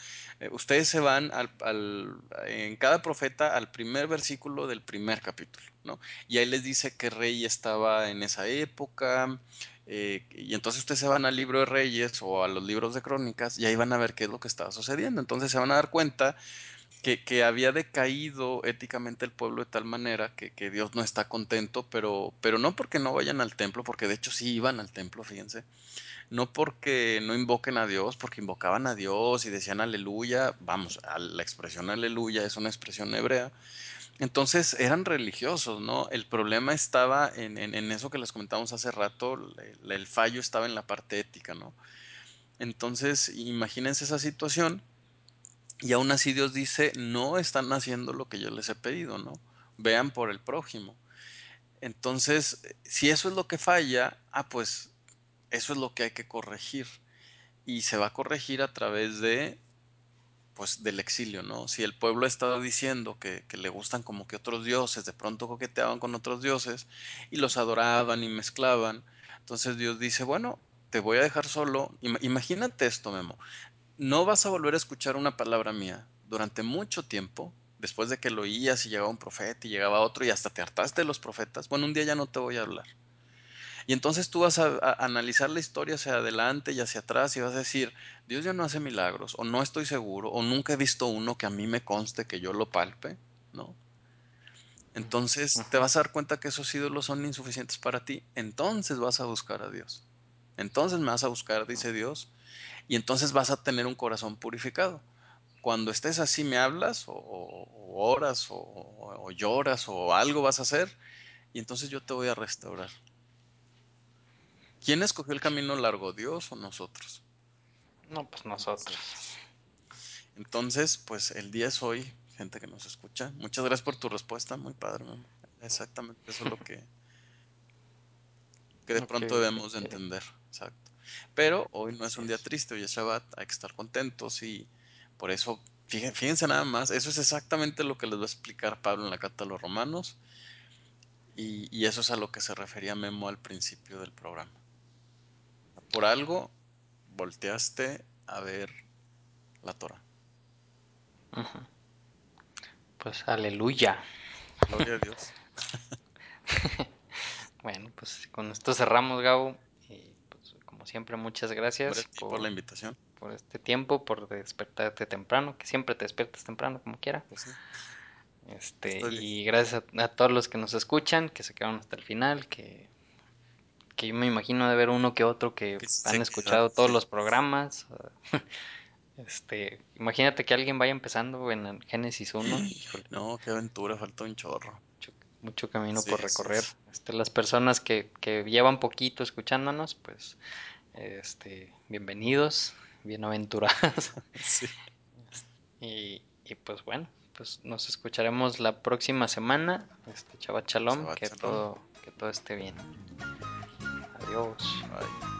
Eh, ustedes se van al, al- en cada profeta al primer versículo del primer capítulo, ¿no? Y ahí les dice qué rey estaba en esa época. Eh, y entonces ustedes se van al libro de Reyes o a los libros de Crónicas y ahí van a ver qué es lo que estaba sucediendo. Entonces se van a dar cuenta que, que había decaído éticamente el pueblo de tal manera que, que Dios no está contento, pero, pero no porque no vayan al templo, porque de hecho sí iban al templo, fíjense, no porque no invoquen a Dios, porque invocaban a Dios y decían aleluya, vamos, a la expresión aleluya es una expresión hebrea, entonces eran religiosos, ¿no? El problema estaba en, en, eso que les comentamos hace rato, el, el fallo estaba en la parte ética, ¿no? Entonces, imagínense esa situación y aún así Dios dice, no están haciendo lo que yo les he pedido, ¿no? Vean por el prójimo. Entonces, si eso es lo que falla, ah, pues eso es lo que hay que corregir. Y se va a corregir a través de, pues, del exilio, ¿no? Si el pueblo ha estado diciendo que, que le gustan como que otros dioses, de pronto coqueteaban con otros dioses y los adoraban y mezclaban. Entonces Dios dice, bueno, te voy a dejar solo. Ima- Imagínate esto, Memo no vas a volver a escuchar una palabra mía durante mucho tiempo, después de que lo oías y llegaba un profeta y llegaba otro y hasta te hartaste de los profetas, bueno, un día ya no te voy a hablar. Y entonces tú vas a, a analizar la historia hacia adelante y hacia atrás y vas a decir, Dios ya no hace milagros, o no estoy seguro, o nunca he visto uno que a mí me conste que yo lo palpe, ¿no? Entonces te vas a dar cuenta que esos ídolos son insuficientes para ti, entonces vas a buscar a Dios. Entonces me vas a buscar, dice Dios, y entonces vas a tener un corazón purificado. Cuando estés así me hablas o, o oras o, o lloras o algo vas a hacer y entonces yo te voy a restaurar. ¿Quién escogió el camino largo, Dios o nosotros? No, pues nosotros. Entonces, pues el día es hoy, gente que nos escucha. Muchas gracias por tu respuesta, muy padre. Exactamente eso es lo que, que de pronto debemos de entender. Exacto. Pero hoy no es un día triste, hoy es Shabbat, hay que estar contentos y por eso, fíjense, fíjense nada más, eso es exactamente lo que les va a explicar Pablo en la carta a los romanos y, y eso es a lo que se refería Memo al principio del programa. Por algo volteaste a ver la Torah. Ujú. Pues aleluya. Gloria a Dios. Bueno, pues con esto cerramos, Gabo. Y pues como siempre, muchas gracias por por, la invitación. por este tiempo, por despertarte temprano, que siempre te despiertas temprano, como quiera. Pues sí, Este, estoy y gracias a, a todos los que nos escuchan, que se quedaron hasta el final, que, que yo me imagino de haber uno que otro que han escuchado todos los programas. Este, imagínate que alguien vaya empezando en el Génesis 1, híjole, No, qué aventura, falta un chorro. mucho, mucho camino Sí, por recorrer. sí. Este, las personas que, que llevan poquito escuchándonos, pues, este, bienvenidos, bienaventurados. Y, y pues bueno, pues nos escucharemos la próxima semana. Este, Chava Chalom, que todo, que todo esté bien. よし。はい